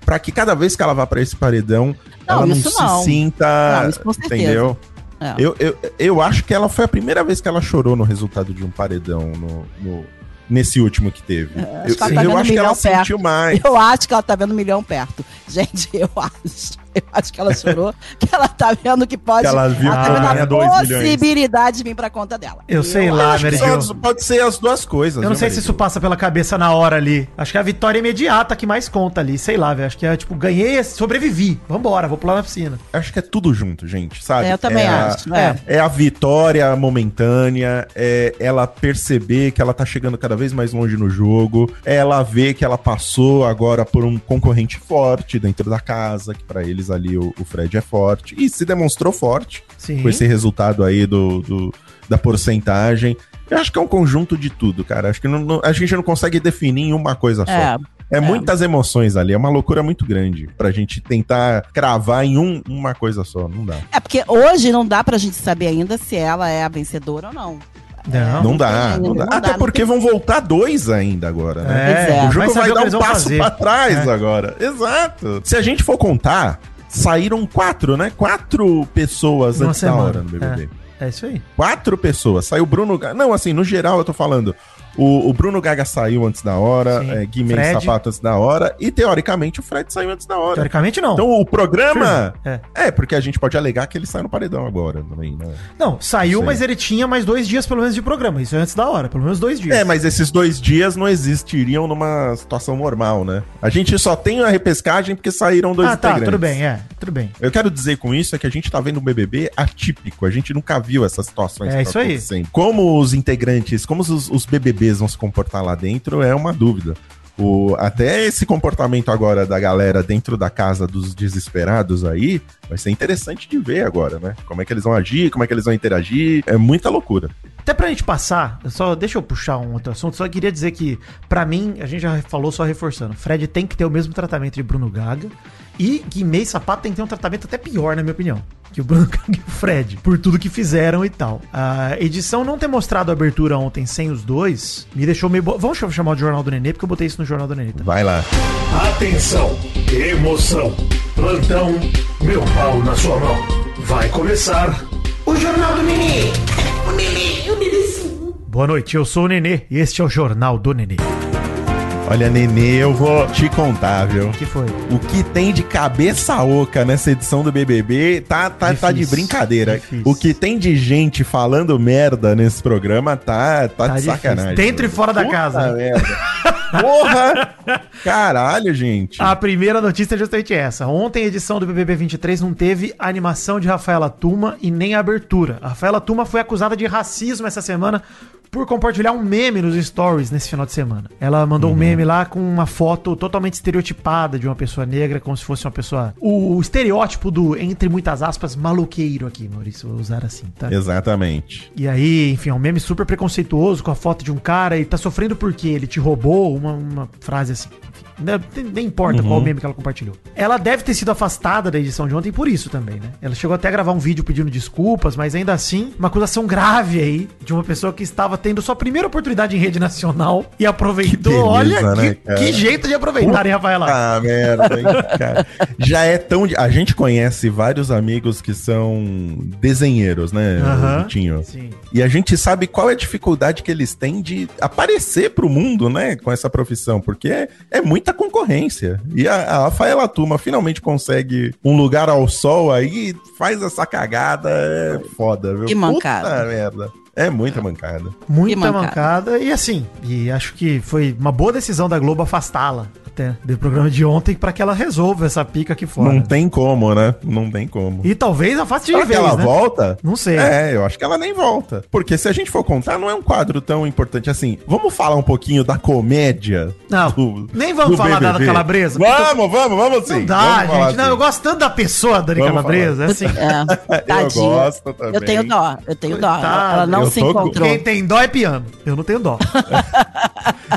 pra que cada vez que ela vá pra esse paredão, Não, ela não se não. sinta. Não, isso com certeza. entendeu? É. Eu, eu, eu acho que ela foi a primeira vez que ela chorou no resultado de um paredão no, no- nesse último que teve. acho eu que ela tá eu acho que ela perto. sentiu mais. Eu acho que ela tá vendo um milhão perto. [LAUGHS] Gente, eu acho. Eu acho que ela chorou, que ela tá vendo que pode. Que ela viu tá que vendo a possibilidade de vir pra conta dela. Eu sei Eu lá, acho que Mary Jo. pode ser as duas coisas. Eu não viu, sei se isso passa pela cabeça na hora ali. Acho que é a vitória imediata que mais conta ali. Sei lá, velho. Acho que é tipo, ganhei, sobrevivi. Vambora, vou pular na piscina. Acho que é tudo junto, gente, sabe? É, eu também a- acho, é. É a vitória momentânea, é ela perceber que ela tá chegando cada vez mais longe no jogo, é ela ver que ela passou agora por um concorrente forte dentro da casa, que pra eles ali o, o Fred é forte, e se demonstrou forte Sim. com esse resultado aí do, do- da porcentagem. Eu acho que é um conjunto de tudo, cara. Acho que não- não- a gente não consegue definir em uma coisa só. É, É, muitas emoções ali, é uma loucura muito grande pra gente tentar cravar em um- uma coisa só, não dá. é porque hoje não dá pra gente saber ainda se ela é a vencedora ou não. Não. Não dá, não dá. Até porque vão voltar dois ainda agora, né? É, é. O jogo vai dar um passo fazer. pra trás É. agora. Exato. Se a gente for contar, saíram quatro, né? Quatro pessoas antes da hora no BBB. É isso aí. Quatro pessoas. Saiu o Bruno. Não, assim, no geral eu tô falando. O, o Bruno Gaga saiu antes da hora, Sim. é, Guimê. Sapato antes da hora, e teoricamente o Fred saiu antes da hora. Teoricamente não. Então o programa. É. É. porque a gente pode alegar que ele sai no paredão agora também, né? Não, saiu, Sei. mas ele tinha mais dois dias pelo menos de programa. Isso é antes da hora, pelo menos dois dias. É, mas esses dois dias não existiriam numa situação normal, né? A gente só tem a repescagem porque saíram dois Ah, tá, integrantes. tudo bem, é, tudo bem. Eu quero dizer com isso é que a gente tá vendo um BBB atípico. A gente nunca viu essas situações. É isso aí. Como os integrantes, como os, os BBBs vão se comportar lá dentro é uma dúvida. O, até esse comportamento agora da galera dentro da casa dos desesperados aí vai ser interessante de ver agora, né? Como é que eles vão agir, como é que eles vão interagir. É muita loucura. Até pra gente passar, só deixa eu puxar um outro assunto, só queria dizer que, pra mim, a gente já falou só reforçando, Fred tem que ter o mesmo tratamento de Bruno Gaga e Guimê e Sapato tem que ter um tratamento até pior, na minha opinião, que o Gaga [LAUGHS] e o Fred, por tudo que fizeram e tal. A edição não ter mostrado a abertura ontem sem os dois, me deixou meio... Bo... Vamos chamar o Jornal do Nenê, porque eu botei isso no Jornal do Nenê. Tá? Vai lá. Atenção, emoção, plantão, meu pau na sua mão. Vai começar o Jornal do Nenê. O Nenê, o Nenêzinho. Boa noite, eu sou o Nenê e este é o Jornal do Nenê. Olha, Nenê, eu vou te contar, viu? O que foi? O que tem de cabeça oca nessa edição do BBB tá, tá, tá de brincadeira. difícil. O que tem de gente falando merda nesse programa tá, tá, Tá de difícil. sacanagem. Dentro e fora da Puta casa, merda. Porra! Caralho, gente. A primeira notícia é justamente essa. Ontem, a edição do BBB 23 não teve animação de Rafaela Tuma e nem abertura. A Rafaela Tuma foi acusada de racismo essa semana por compartilhar um meme nos stories nesse final de semana. Ela mandou um meme lá com uma foto totalmente estereotipada de uma pessoa negra, como se fosse uma pessoa. O, o estereótipo do, entre muitas aspas, maluqueiro aqui, Maurício, vou usar assim, tá? Exatamente. E aí, enfim, é um meme super preconceituoso com a foto de um cara e tá sofrendo porque ele te roubou, uma, uma frase assim. Enfim, nem, importa qual meme que ela compartilhou. Ela deve ter sido afastada da edição de ontem por isso também, né? Ela chegou até a gravar um vídeo pedindo desculpas, mas ainda assim, uma acusação grave aí de uma pessoa que estava tendo sua primeira oportunidade em rede nacional e aproveitou. beleza, Olha, né, que, que jeito de aproveitar, hein, Rafaela? Ah, merda, hein, [LAUGHS] cara. Já é tão. A gente conhece vários amigos que são desenheiros, né. Vitinho? Sim. E a gente sabe qual é a dificuldade que eles têm de aparecer pro mundo, né, com essa profissão, porque é, é muita concorrência. E a, a Rafaela Tuma finalmente consegue um lugar ao sol aí, faz essa cagada, é foda, viu? Que mancada. Puta merda. É muita mancada. Muita Que mancada. mancada. E assim, e acho que foi uma boa decisão da Globo afastá-la até do programa de ontem pra que ela resolva essa pica aqui fora. Não tem como, né? Não tem como. E talvez afaste de Será que vez, ela né? volta? Não sei. É, eu acho que ela nem volta. Porque se a gente for contar, não é um quadro tão importante assim. Vamos falar um pouquinho da comédia? Não, do- nem vamos do falar da BBB? Calabresa. porque Vamos, vamos, vamos sim. Não dá, Vamos gente. Não, assim. eu gosto tanto da pessoa, Dani Vamos Calabresa. É assim. [LAUGHS] É, [LAUGHS] Eu gosto também. Eu tenho dó, eu tenho dó. Ela não eu se encontrou. Quem tem dó é piano. Eu não tenho dó. [LAUGHS]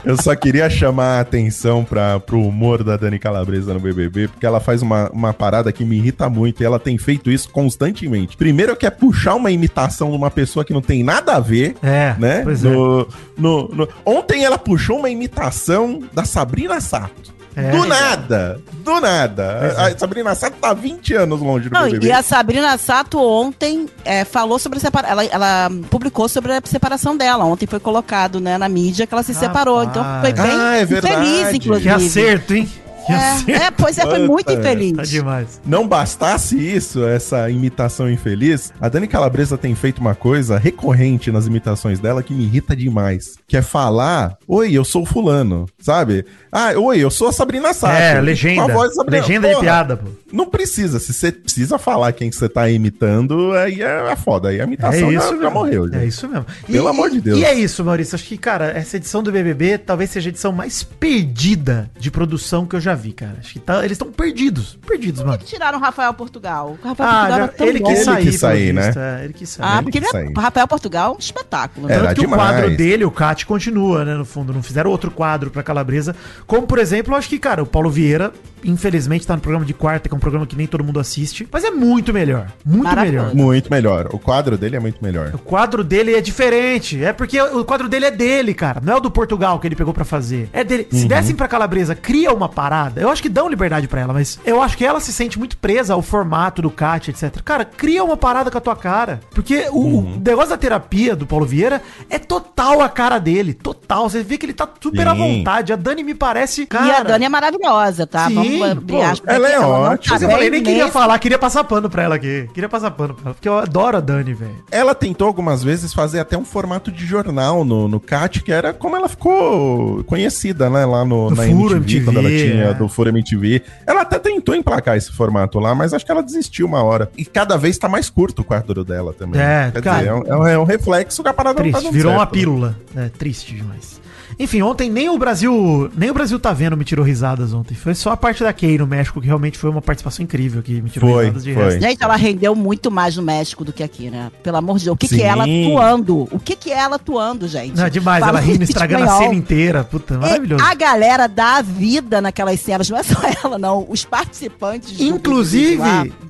Eu só queria chamar a atenção para pro humor da Dani Calabresa no BBB, porque ela faz uma, uma parada que me irrita muito e ela tem feito isso constantemente. Primeiro que é puxar uma imitação de uma pessoa que não tem nada a ver, É, né? pois é. no, no- no- Ontem ela puxou uma imitação da Sabrina Sato. É. Do nada, do nada. A, a Sabrina Sato tá 20 anos longe do Não, BBB. e a Sabrina Sato ontem é, falou sobre a separação. Ela, ela publicou sobre a separação dela. Ontem foi colocado né, na mídia que ela se Rapaz. separou. Então foi bem Ah, é feliz, Que inclusive. acerto, hein? É, é, pois é, foi muito infeliz. Tá demais. Não bastasse isso, essa imitação infeliz, a Dani Calabresa tem feito uma coisa recorrente nas imitações dela que me irrita demais. Que é falar, oi, eu sou o fulano, sabe? Ah, oi, eu sou a Sabrina Sato. É, legenda. Legenda de Porra, piada, pô. Não precisa, se você precisa falar quem que você tá imitando, aí é, é foda, aí a É imitação isso já, mesmo. já morreu. já. É isso mesmo. Pelo amor de Deus. E é isso, Maurício. Acho que, cara, essa edição do BBB talvez seja a edição mais perdida de produção que eu já vi, cara. Acho que tá- eles estão perdidos. Perdidos, mano. Por que tiraram o Rafael Portugal? O Rafael Ah, Portugal já- era tão ele bom. quis Ele sair, quis sair, né? visto, é, ele quis sair. Ah, Ele porque ele é, Rafael Portugal é um espetáculo. né? Era Tanto que demais. o quadro dele, o Cat, continua, né, no fundo. Não fizeram outro quadro pra Calabresa. Como, por exemplo, eu acho que, cara, o Paulo Vieira, infelizmente, tá no programa de quarta, que é um programa que nem todo mundo assiste. Mas é muito melhor. Muito melhor. Muito melhor. O quadro dele é muito melhor. O quadro dele é diferente. É porque o quadro dele é dele, cara. Não é o do Portugal que ele pegou pra fazer. É dele. Se dessem pra Calabresa, cria uma parada. Eu acho que dão liberdade pra ela, mas eu acho que ela se sente muito presa ao formato do Cat, etc. Cara, cria uma parada com a tua cara. Porque o, o negócio da terapia do Paulo Vieira é total a cara dele. Total. Você vê que ele tá super à Sim. vontade. A Dani me parece. Cara, e a Dani é maravilhosa, tá? Sim, Vamos abrir pô, aspas ela é ótima. Mas eu falei, nem queria falar, queria passar pano pra ela aqui. Queria passar pano pra ela, porque eu adoro a Dani, velho. Ela tentou algumas vezes fazer até um formato de jornal no, no CAT, que era como ela ficou conhecida, né? Lá no, Do na Furo MTV, MTV, quando ela tinha é. do Furo MTV. Ela até tentou emplacar esse formato lá, mas acho que ela desistiu uma hora. E cada vez tá mais curto o quadro dela também. É, Quer cara. dizer, é um, é um- é um reflexo que a parada não tá Triste, dando virou uma certo, né? pílula. É, triste demais. Enfim, ontem nem o Brasil, nem o Brasil tá vendo me tirou risadas ontem. Foi só a parte da Kay no México que realmente foi uma participação incrível que me tirou Foi, de foi. resto. Gente, ela rendeu muito mais no México do que aqui, né? Pelo amor de Deus. O que, que é ela atuando? O que, que é ela atuando, gente? Não, demais, Fala ela rindo, estragando a espanhol. cena inteira. Puta, maravilhoso. É, a galera dá a vida naquelas cenas, não é só ela, não. Os participantes. Inclusive.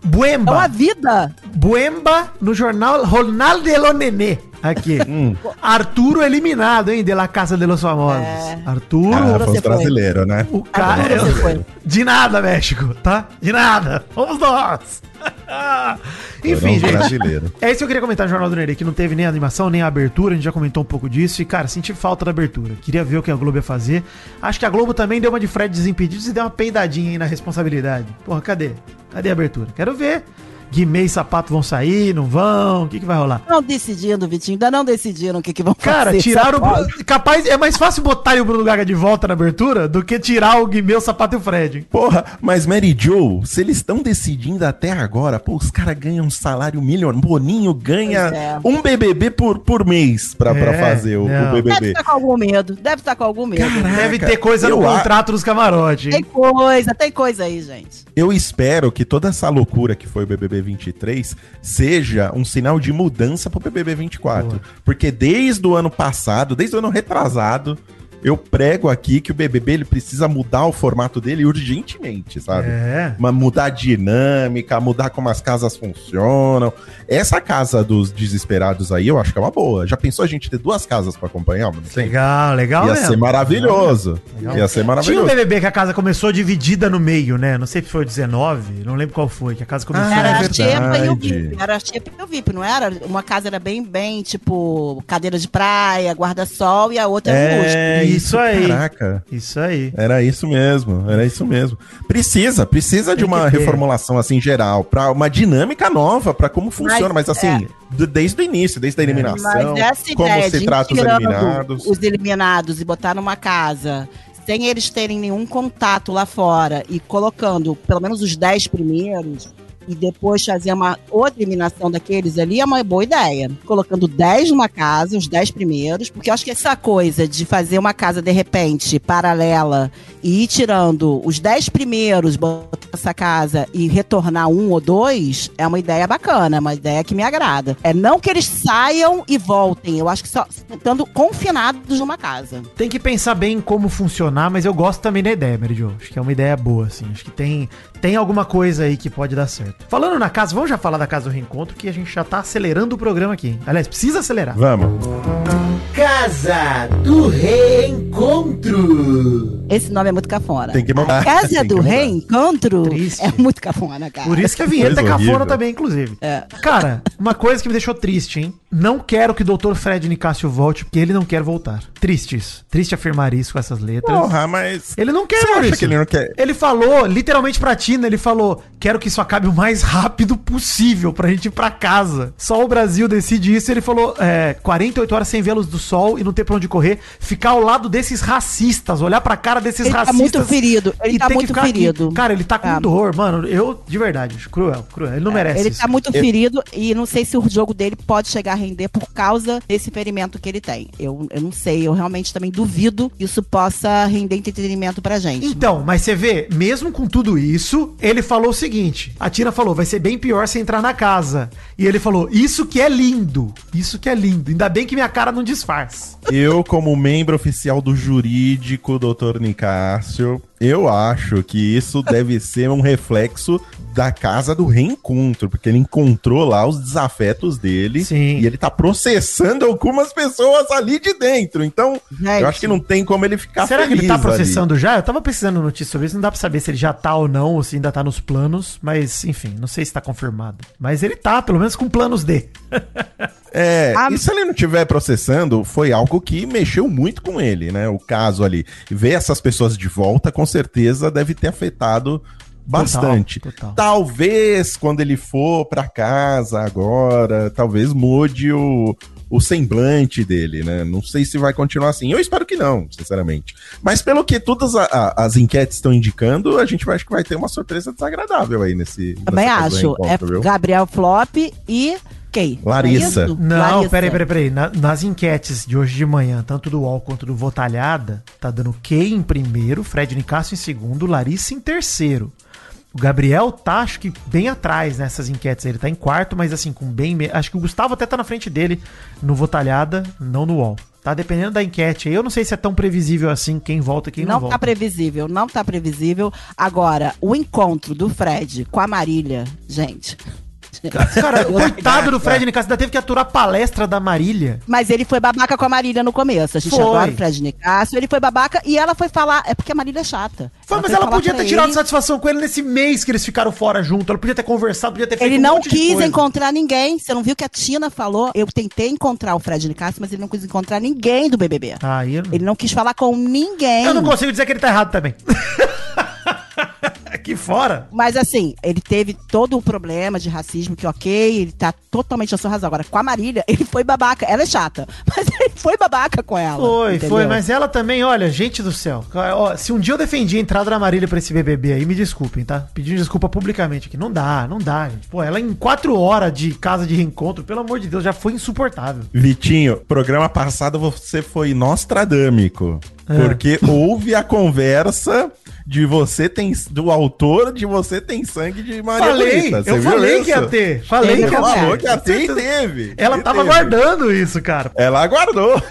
Buemba. Dão a vida. Buemba no jornal lo Nenê. Aqui. Hum. Arturo eliminado, hein, de La Casa de los Famosos. É. Arturo, Ah, foi foi. brasileiro, né? o cara... Foi. De nada, México, tá? De nada. Vamos nós. [LAUGHS] Enfim, um gente. brasileiro. É isso que eu queria comentar no Jornal do Nenê, que não teve nem a animação, nem a abertura, a gente já comentou um pouco disso. E, cara, senti falta da abertura. Queria ver o que a Globo ia fazer. Acho que a Globo também deu uma de Fred Desimpedidos e deu uma peidadinha aí na responsabilidade. Porra, cadê? Cadê a abertura? Quero ver. Guimê e Sapato vão sair, não vão? O que, que vai rolar? Não decidindo, Vitinho. Ainda não decidiram o que, que vão Cara, fazer. tiraram o? Bruno. Capaz, é mais fácil botarem o Bruno Gaga de volta na abertura do que tirar o Guimê, o Sapato e o Fred. Porra, mas Mary Joe, se eles estão decidindo até agora, pô, os caras ganham um salário milionário. Boninho ganha é. um BBB por, por mês pra, pra É, fazer o, o Deve BBB. estar com algum medo. Deve estar com algum medo. Caraca. Deve ter coisa no eu a- contrato dos camarotes. Tem coisa, tem coisa aí, gente. Eu espero que toda essa loucura que foi o BBB 23 seja um sinal de mudança pro BBB 24. Boa. Porque desde o ano passado, desde o ano retrasado, eu prego aqui que o BBB ele precisa mudar o formato dele urgentemente, sabe? É. Uma, mudar a dinâmica, mudar como as casas funcionam. Essa casa dos desesperados aí, eu acho que é uma boa. Já pensou a gente ter duas casas pra acompanhar? Mano? Legal, legal Ia mesmo. ser maravilhoso. Legal. Ia ser Tinha um maravilhoso. BBB que a casa começou dividida no meio, né? Não sei se foi o 19, não lembro qual foi, que a casa começou... Ah, Era é a. Xepa e o VIP. Era a Xepa e o VIP, não era? Uma casa era bem, bem, tipo, cadeira de praia, guarda-sol, e a outra. É, Isso isso aí. Caraca. Isso aí. Era isso mesmo, era isso mesmo. Precisa, precisa de Tem uma que ter. reformulação assim geral, para uma dinâmica nova, pra como funciona, mas, assim, d- desde o início, desde a eliminação, Mas essa como ideia se de trata os eliminados. os eliminados e botar numa casa sem eles terem nenhum contato lá fora e colocando pelo menos os 10 primeiros e depois fazer uma outra eliminação daqueles ali é uma boa ideia. Colocando 10 numa casa, os 10 primeiros, porque eu acho que essa coisa de fazer uma casa de repente paralela e ir tirando os 10 primeiros, botar essa casa e retornar um ou dois, é uma ideia bacana, uma ideia que me agrada. É não que eles saiam e voltem, eu acho que só estando confinados numa casa. Tem que pensar bem como funcionar, mas eu gosto também da ideia, Jo. Acho que é uma ideia boa, assim. Acho que tem, tem alguma coisa aí que pode dar certo. Certo. Falando na casa, vamos já falar da casa do reencontro, que a gente já tá acelerando o programa aqui. Aliás, precisa acelerar. Vamos. Casa do Reencontro. Esse nome é muito cafona. Tem que mudar. A Casa do. Reencontro Triste. é muito cafona, cara. Por isso que a vinheta é cafona também, inclusive. É. Cara, uma coisa que me deixou triste, hein? Não quero que o Dr. Fred Nicásio volte, porque ele não quer voltar. Triste isso. Triste afirmar isso com essas letras. Porra, mas. Ele não quer, Você acha que ele não quer? Ele falou, literalmente pra Tina, ele falou: quero que isso acabe o mais rápido possível pra gente ir pra casa. Só o Brasil decide isso. Ele falou: é, 48 horas sem vê-los do sol e não ter pra onde correr, ficar ao lado desses racistas, olhar pra cara desses Ele tá racistas. muito ferido, ele tá muito ficar aqui. ferido. Cara, ele tá com É. dor, mano. Eu, de verdade, acho cruel, cruel. Ele não merece Ele isso. tá muito Eu- ferido e não sei se o jogo dele pode chegar a render por causa desse ferimento que ele tem. Eu, eu não sei, eu realmente também duvido que isso possa render entretenimento pra gente. Então, mas você vê, mesmo com tudo isso, ele falou o seguinte: a Falou, vai ser bem pior se entrar na casa. E ele falou, isso que é lindo. Isso que é lindo. Ainda bem que minha cara não disfarça. Eu, como membro oficial do jurídico, Dr. Nicásio, eu acho que isso deve ser um reflexo da casa do reencontro, porque ele encontrou lá os desafetos dele Sim. e ele tá processando algumas pessoas ali de dentro. Então, Gente. eu acho que não tem como ele ficar Será que ele tá ali. processando já? Eu tava pesquisando notícia sobre isso, não dá pra saber se ele já tá ou não, ou se ainda tá nos planos, mas enfim, não sei se tá confirmado. Mas ele tá, pelo menos com planos D. [LAUGHS] É, Ah, e se ele não estiver processando, foi algo que mexeu muito com ele, né? O caso ali. Ver essas pessoas de volta, com certeza, deve ter afetado bastante. total. Talvez, quando ele for pra casa agora, talvez mude o, o semblante dele, né? Não sei se vai continuar assim. Eu espero que não, sinceramente. Mas pelo que todas a- a- as enquetes estão indicando, a gente vai, acho que vai ter uma surpresa desagradável aí nesse. Também acho. É viu? Gabriel Flop e quem? Larissa. É isso? Não, Larissa. peraí, peraí, peraí. Na- nas enquetes de hoje de manhã, tanto do UOL quanto do Votalhada, tá dando Kay em primeiro, Fred Nicasso em segundo, Larissa em terceiro. O Gabriel tá, acho que, bem atrás nessas enquetes. Ele tá em quarto, mas assim, com bem. me- Acho que o Gustavo até tá na frente dele no Votalhada, não no UOL. Tá dependendo da enquete. aí. Eu não sei se é tão previsível assim quem volta e quem não, Não volta. tá previsível, não tá previsível. Agora, o encontro do Fred com a Marília, gente. Cara, [LAUGHS] coitado do Fred Nicasso, ainda teve que aturar a palestra da Marília. Mas ele foi babaca com a Marília no começo. A gente Foi. adora o Fred Nicásio. Ele foi babaca e ela foi falar. É porque a Marília é chata. Foi, mas foi ela podia ter tirado ele. satisfação com ele nesse mês que eles ficaram fora junto. Ela podia ter conversado, podia ter feito Ele um não quis encontrar ninguém. Você não viu que a Tina falou? Eu tentei encontrar o Fred Nicásio, mas ele não quis encontrar ninguém do BBB. Ah, eu, Ele não quis falar com ninguém. eu não consigo dizer que ele tá errado também. [LAUGHS] Aqui fora. Mas assim, ele teve todo o problema de racismo, que ok, ele tá totalmente na sua razão. Agora, com a Marília, [LAUGHS] ele foi babaca. Ela é chata, [LAUGHS] mas ele foi babaca com ela. Foi, entendeu? foi, mas ela também, olha, gente do céu. Ó, se um dia eu defendi a entrada da Marília pra esse BBB aí, me desculpem, tá? Pedindo desculpa publicamente aqui. Não dá, não dá, gente. Pô, ela em quatro horas de casa de reencontro, pelo amor de Deus, já foi insuportável. Vitinho, programa passado você foi nostradâmico. É. Porque houve a conversa de você tem. do autor de você tem sangue de Maria falei, Bonita. Eu falei isso? que ia ter. Falei Teve que ia ter. Falou que ia ter e teve. Ela E tava teve. guardando isso, cara. Ela aguardou.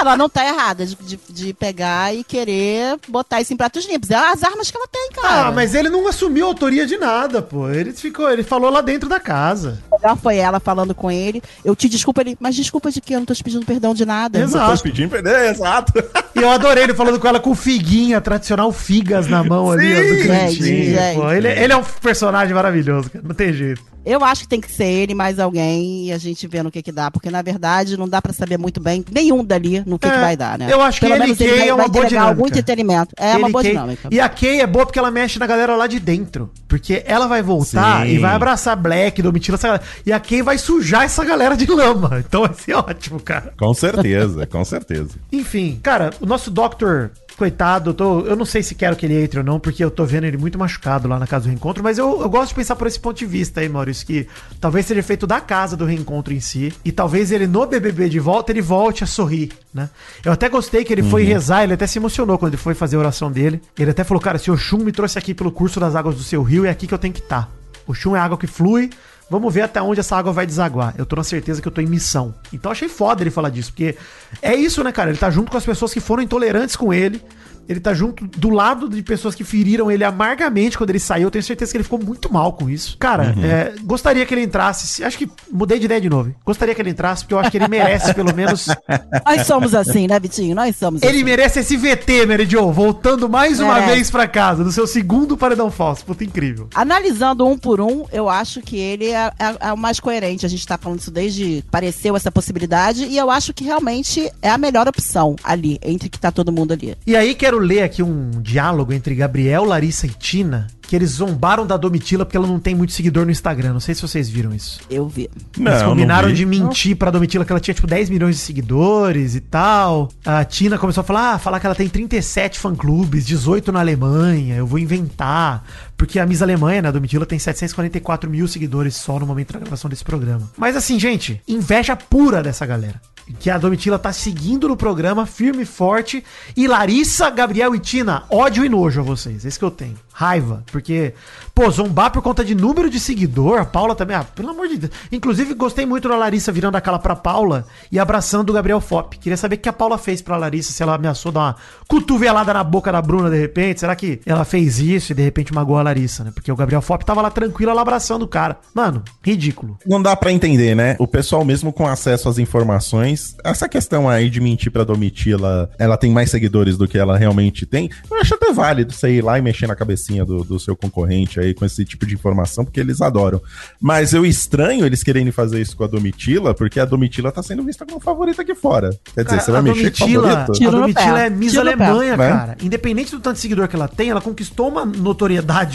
Ela não tá errada de, de, de pegar e querer botar isso em pratos limpos. É as armas que ela tem, cara. Ah, mas ele não assumiu a autoria de nada, pô. Ele ficou, ele falou lá dentro da casa. Melhor foi ela falando com ele. Eu te desculpa ele, mas desculpa de que eu não tô te pedindo perdão de nada. Exato. Tô pedindo perder, exato. E eu adorei ele falando com ela com figuinha, tradicional figas na mão ali, ó, do gente, pô. Ele, ele é um personagem maravilhoso, cara. Não tem jeito. Eu acho que tem que ser ele mais alguém e a gente vê no que que dá, porque na verdade não dá pra saber muito bem nenhum dali no que, É, que vai dar, né? eu acho que ele e Kay vai, é uma boa dinâmica. entretenimento. É uma Ele, boa Kay- dinâmica. E a Kay é boa porque ela mexe na galera lá de dentro. Porque ela vai voltar Sim. e vai abraçar Black, Domitila, essa galera. E a Kay vai sujar essa galera de lama. [LAUGHS] Então vai ser ótimo, cara. Com certeza, com certeza. Enfim, cara, o nosso Doctor, coitado, eu, tô, eu não sei se quero que ele entre ou não, porque eu tô vendo ele muito machucado lá na casa do reencontro, mas eu, eu gosto de pensar por esse ponto de vista aí, Maurício, que talvez seja feito da casa do reencontro em si, e talvez ele no BBB de volta, ele volte a sorrir, né? Eu até gostei que ele foi rezar, ele até se emocionou quando ele foi fazer a oração dele. Ele até falou, cara, se o Shun me trouxe aqui pelo curso das águas do seu rio, é aqui que eu tenho que estar. O Shun é água que flui, Vamos ver até onde essa água vai desaguar. Eu tô na certeza que eu tô em missão. Então achei foda ele falar disso, porque é isso, né, cara? Ele tá junto com as pessoas que foram intolerantes com ele. Ele tá junto do lado de pessoas que feriram ele amargamente quando ele saiu. Eu tenho certeza que ele ficou muito mal com isso. Cara, é, gostaria que ele entrasse. Acho que mudei de ideia de novo. Gostaria que ele entrasse, porque eu acho que ele merece, pelo menos. [LAUGHS] Nós somos assim, né, Vitinho? Nós somos Ele assim. merece esse VT, Mary Jo, voltando mais uma Merece. vez pra casa, no seu segundo paredão falso. Puta, incrível. Analisando um por um, eu acho que ele é, é- é o mais coerente. A gente tá falando isso desde pareceu essa possibilidade e eu acho que realmente é a melhor opção ali, entre que tá todo mundo ali. E aí quero ler aqui um diálogo entre Gabriel, Larissa e Tina, que eles zombaram da Domitila porque ela não tem muito seguidor no Instagram. Não sei se vocês viram isso. Eu vi. Eles Não, combinaram não vi. de mentir pra Domitila que ela tinha, tipo, 10 milhões de seguidores e tal. A Tina começou a falar, ah, falar que ela tem 37 fã-clubes, 18 na Alemanha, eu vou inventar. Porque a Miss Alemanha, né, Domitila, tem 744 mil seguidores só no momento da gravação desse programa. Mas assim, gente, inveja pura dessa galera. Que a Domitila tá seguindo no programa, firme e forte. E Larissa, Gabriel e Tina, ódio e nojo a vocês. Esse que eu tenho. Raiva. Porque, pô, zombar por conta de número de seguidor. A Paula também, ah, pelo amor de Deus. Inclusive, gostei muito da Larissa virando a cara pra Paula e abraçando o Gabriel Fop. Queria saber o que a Paula fez pra Larissa, se ela ameaçou dar uma cotovelada na boca da Bruna de repente. Será que ela fez isso e de repente magoou a Larissa, né? Porque o Gabriel Fop tava lá tranquilo, ela abraçando o cara. Mano, ridículo. Não dá pra entender, né? O pessoal mesmo com acesso às informações, essa questão aí de mentir pra Domitila, ela tem mais seguidores do que ela realmente tem, eu acho até válido você ir lá e mexer na cabecinha do, do seu concorrente aí com esse tipo de informação, porque eles adoram. Mas eu estranho eles quererem fazer isso com a Domitila, porque a Domitila tá sendo vista como favorita aqui fora. Quer dizer, Cara, você vai a mexer com Domitila, favorito? Tiro a Domitila é Miss Tiro. Alemanha, Né? cara. Independente do tanto de seguidor que ela tem, ela conquistou uma notoriedade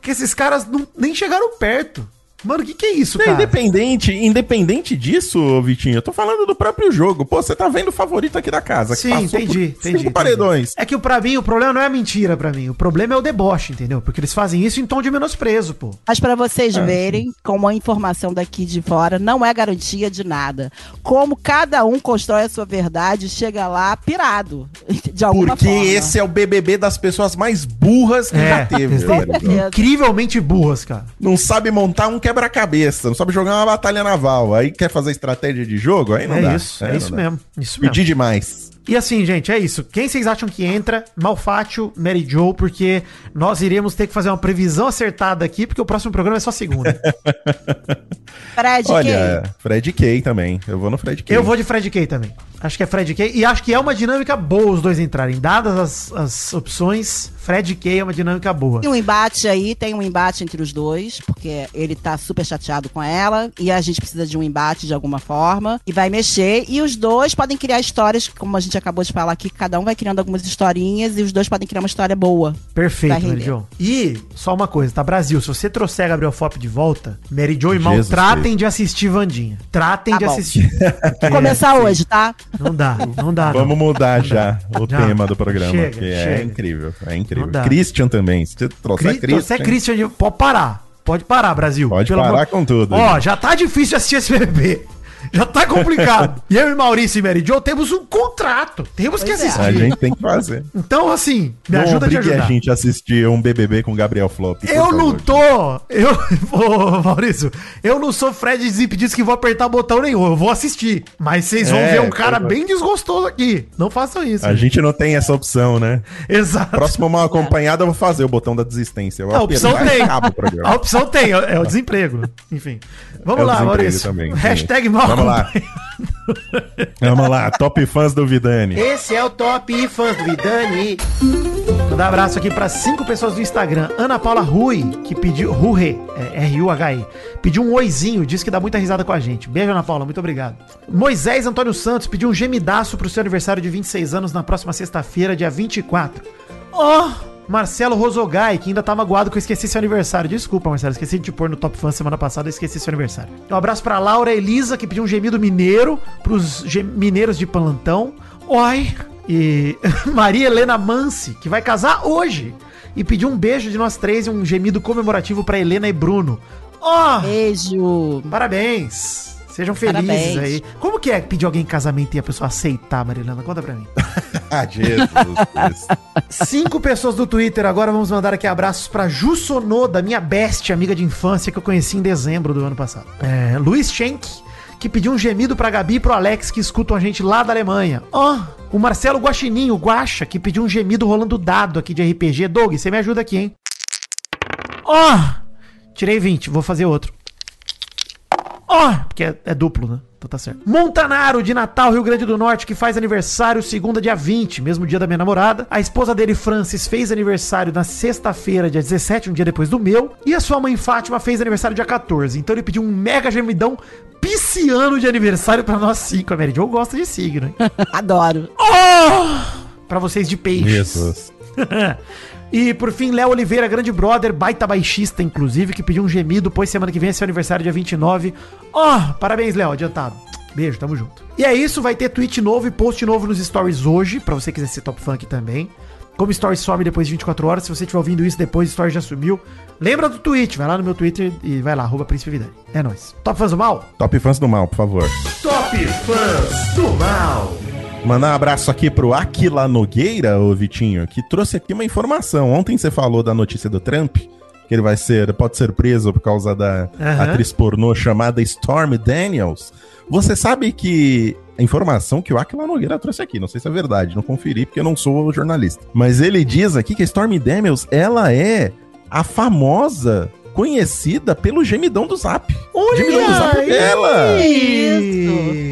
que esses caras não, nem chegaram perto. Mano, o que, que é isso, Não, cara? Independente, independente disso, Vitinho, eu tô falando do próprio jogo. Pô, você tá vendo o favorito aqui da casa. que Sim, por entendi, cinco entendi. paredões. entendi. É que pra mim o problema não é a mentira pra mim. O problema é o deboche, entendeu? Porque eles fazem isso em tom de menosprezo, pô. Mas para vocês verem, como a informação daqui de fora não é garantia de nada. Como cada um constrói a sua verdade e chega lá pirado. [LAUGHS] De alguma Porque forma. esse é o BBB das pessoas mais burras que já teve. [LAUGHS] incrivelmente burras, cara. Não sabe montar um quebra-cabeça, não sabe jogar uma batalha naval. Aí quer fazer estratégia de jogo? Aí não é dá. isso, é, não isso dá. mesmo. Isso mesmo. Pedir demais. E assim, gente, é isso. Quem vocês acham que entra? Malfátio, Mary Joe, porque nós iremos ter que fazer uma previsão acertada aqui, porque o próximo programa é só segunda. [LAUGHS] Fred, Olha, Fred Kay também. Eu vou no Fred Kay. Eu vou de Fred Kay também. Acho que é Fred Kay. E acho que é uma dinâmica boa os dois entrarem. Dadas as, as opções, Fred Kay é uma dinâmica boa. Tem um embate aí, tem um embate entre os dois, porque ele tá super chateado com ela e a gente precisa de um embate de alguma forma e vai mexer. E os dois podem criar histórias, como a gente acabou de falar aqui, cada um vai criando algumas historinhas e os dois podem criar uma história boa. Perfeito. Mary Jo. E só uma coisa, tá? Brasil, se você trouxer Gabriel Fop de volta, Mary Jo e Mal, tratem de assistir Vandinha. Tratem Tá de bom. assistir. [LAUGHS] Começar assim, hoje, tá? Não dá, não dá. Vamos não. mudar já o Já. tema do programa, Chega, que é chega. incrível. É incrível. Não dá. Christian também. Se você trouxer Cri- Você é Christian, Christian, pode parar. Pode parar, Brasil. Pode parar com tudo. Ó, já tá difícil assistir esse BBB. Já tá complicado. [LAUGHS] e eu e Maurício e Mary Jo temos um contrato. Temos que Pois é. assistir. a gente tem que fazer. Então, assim, me não ajuda a te ajudar. a gente assistir um BBB com Gabriel Flop. Eu não favor. tô. Eu. [LAUGHS] Ô, Maurício, eu não sou Fred Desimpedidos que vou apertar botão nenhum. Eu vou assistir. Mas vocês vão É, ver um cara eu- bem desgostoso aqui. Não façam isso. A gente não tem essa opção, né? Exato. Próximo mal acompanhado, eu vou fazer o botão da desistência. Eu A opção tem. A opção tem, é o desemprego. Enfim. Vamos É lá, Maurício. também, Hashtag gente. mal Vamos lá. [LAUGHS] Vamos lá, top fãs do Vidani. Esse é o Top Fãs do Vidani. Vou dar um abraço aqui para cinco pessoas do Instagram. Ana Paula Rui, que pediu. Rurre, é, R-U-H-I. Pediu um oizinho, disse que dá muita risada com a gente. Beijo, Ana Paula, muito obrigado. Moisés Antônio Santos pediu um gemidaço pro seu aniversário de 26 anos na próxima sexta-feira, dia 24. Ó! Marcelo Rosogai, que ainda tá magoado que eu esqueci seu aniversário. Desculpa, Marcelo, esqueci de te pôr no Top Fã semana passada, eu esqueci seu aniversário. Um abraço pra Laura Elisa, que pediu um gemido mineiro pros mineiros de plantão. Oi! E [LAUGHS] Maria Helena Mansi, que vai casar hoje. E pediu um beijo de nós três e um gemido comemorativo pra Helena e Bruno. Ó! Beijo. Parabéns! Sejam felizes Parabéns. aí. Como que é pedir alguém em casamento e a pessoa aceitar, Marilena? Conta pra mim. [LAUGHS] Ah, Jesus Cristo. Cinco pessoas do Twitter. Agora vamos mandar aqui abraços pra Ju Sonoda, minha best amiga de infância que eu conheci em dezembro do ano passado. É, Luiz Schenck, que pediu um gemido pra Gabi e pro Alex que escutam a gente lá da Alemanha. Ó, O Marcelo Guaxininho, Guaxa, que pediu um gemido rolando dado aqui de RPG. Doug, você me ajuda aqui, hein? Ó! tirei 20, vou fazer outro. Ó! porque é, é duplo, né? Então tá certo. Montanaro, de Natal, Rio Grande do Norte, que faz aniversário segunda, dia 20, mesmo dia da minha namorada. A esposa dele, Francis, fez aniversário na sexta-feira, dia 17, um dia depois do meu. E a sua mãe, Fátima, fez aniversário dia 14. Então ele pediu um mega gemidão pisciano de aniversário pra nós cinco. A Mary Jo gosta de signo, hein? [LAUGHS] Adoro. Oh! Pra vocês de peixes. Jesus. [LAUGHS] e por fim, Léo Oliveira, grande brother, baita baixista, inclusive, que pediu um gemido, pois semana que vem é seu aniversário, dia 29. Ó, oh, parabéns, Léo, adiantado. Beijo, tamo junto. E é isso, vai ter tweet novo e post novo nos stories hoje, pra você quiser ser top funk também. Como stories some depois de 24 horas, se você estiver ouvindo isso depois, stories já sumiu. Lembra do tweet, vai lá no meu Twitter e vai lá, arroba Príncipe Vidani. É nóis. Top fãs do mal? Top fãs do mal, por favor. Top fãs do mal. Mandar um abraço aqui pro Aquila Nogueira, ô Vitinho, que trouxe aqui uma informação. Ontem você falou da notícia do Trump, que ele vai ser, pode ser preso por causa da Aham. atriz pornô chamada Stormy Daniels. Você sabe que a informação que o Aquila Nogueira trouxe aqui, não sei se é verdade, não conferi porque eu não sou jornalista. Mas ele diz aqui que a Stormy Daniels, ela é a famosa, conhecida pelo gemidão do Zap. o gemidão do Zap é dela! Isso.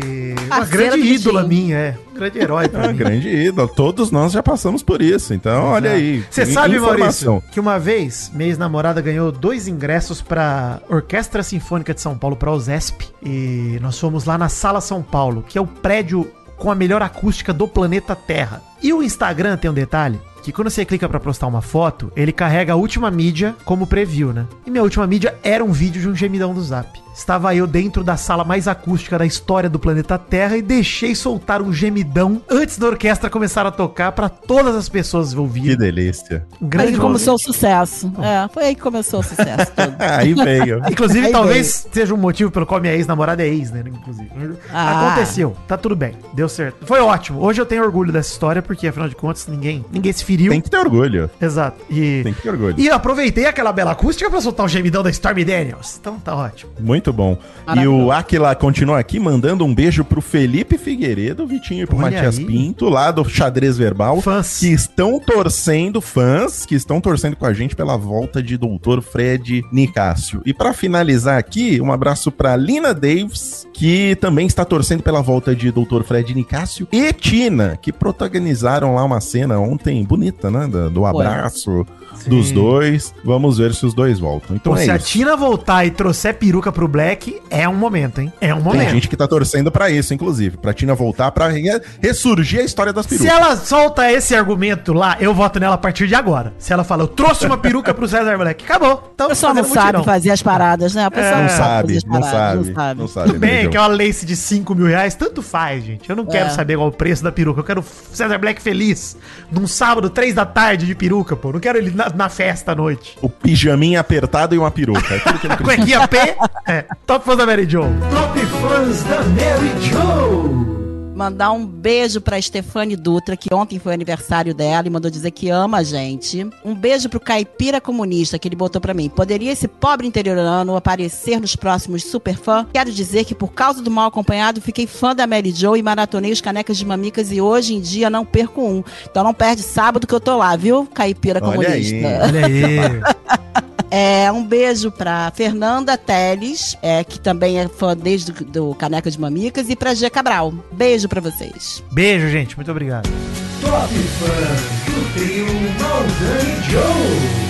Uma grande do ídola minha, é. Um grande herói É pra uma mim. grande ídola. Todos nós já passamos por isso. Então, olha aí. Você sabe, informação. Maurício, que uma vez minha ex-namorada ganhou dois ingressos pra Orquestra Sinfônica de São Paulo, pra OSESP. E nós fomos lá na Sala São Paulo, que é o prédio com a melhor acústica do planeta Terra. E o Instagram tem um detalhe. Que quando você clica pra postar uma foto, ele carrega a última mídia como preview, né? E minha última mídia era um vídeo de um gemidão do Zap. Estava eu dentro da sala mais acústica da história do planeta Terra e deixei soltar um gemidão antes da orquestra começar a tocar pra todas as pessoas Que ouvirem. delícia. Um Aí grande que começou o sucesso. É, foi aí que começou o sucesso todo. [LAUGHS] Aí veio. Inclusive, [LAUGHS] Aí talvez seja um motivo pelo qual minha ex-namorada é ex, né? Inclusive. Ah. Aconteceu, tá tudo bem, deu certo. Foi ótimo. Hoje eu tenho orgulho dessa história, porque afinal de contas, ninguém, ninguém se feriu. Tem que ter orgulho. Exato. E, Tem que ter orgulho. e aproveitei aquela bela acústica pra soltar o gemidão da Stormy Daniels. Então tá ótimo. Muito bom. E o Aquila continua aqui mandando um beijo pro Felipe Figueiredo, Vitinho e pro Olha Matias aí. Pinto, lá do Xadrez Verbal. Fãs. Que estão torcendo, fãs, que estão torcendo com a gente pela volta de Doutor Fred Nicásio. E pra finalizar aqui, um abraço pra Lina Davis, que também está torcendo pela volta de Doutor Fred Nicásio. E Tina, que protagonizaram lá uma cena ontem bonita, né? Do, do abraço Sim. dois. Vamos ver se os dois voltam. Então Pô, é se a isso. Tina voltar e trouxer peruca pro Black, é um momento, hein? É um Tem momento. gente que tá torcendo pra isso, inclusive. Pra Tina voltar, pra re- ressurgir a história das Se perucas. ela solta esse argumento lá, eu voto nela a partir de agora. Se ela fala, eu trouxe uma peruca pro César Black, acabou. Então, O pessoal não sabe fazer as paradas, né? O pessoal É, Não sabe, as não paradas, sabe, não sabe. Tudo bem, que é uma lace de 5 mil reais, tanto faz, gente. Eu não quero É. saber qual o preço da peruca. Eu quero o César Black feliz. Num sábado, 3 da tarde de peruca, pô. Não quero ele na, na festa à noite. O pijaminha apertado e uma peruca. É tudo que ele [LAUGHS] precisa. Cuequinha P. É. Top fãs da Mary Jo. Top fãs da Mary Joe. Mandar um beijo pra Stefane Dutra, que ontem foi aniversário dela e mandou dizer que ama a gente. Um beijo pro Caipira Comunista, que ele botou pra mim. Poderia esse pobre interiorano aparecer nos próximos Super Fã? Quero dizer que por causa do mal acompanhado, fiquei fã da Mary Jo e maratonei os canecas de mamicas e hoje em dia não perco um. Então não perde sábado que eu tô lá, viu, Caipira Olha Comunista? aí. Olha aí. [LAUGHS] [LAUGHS] É, um beijo pra Fernanda Teles, é, que também é fã desde do, do Caneca de Mamicas, e pra G Cabral. Beijo pra vocês. Beijo, gente. Muito obrigado. Top fãs do trio Maldani Joe.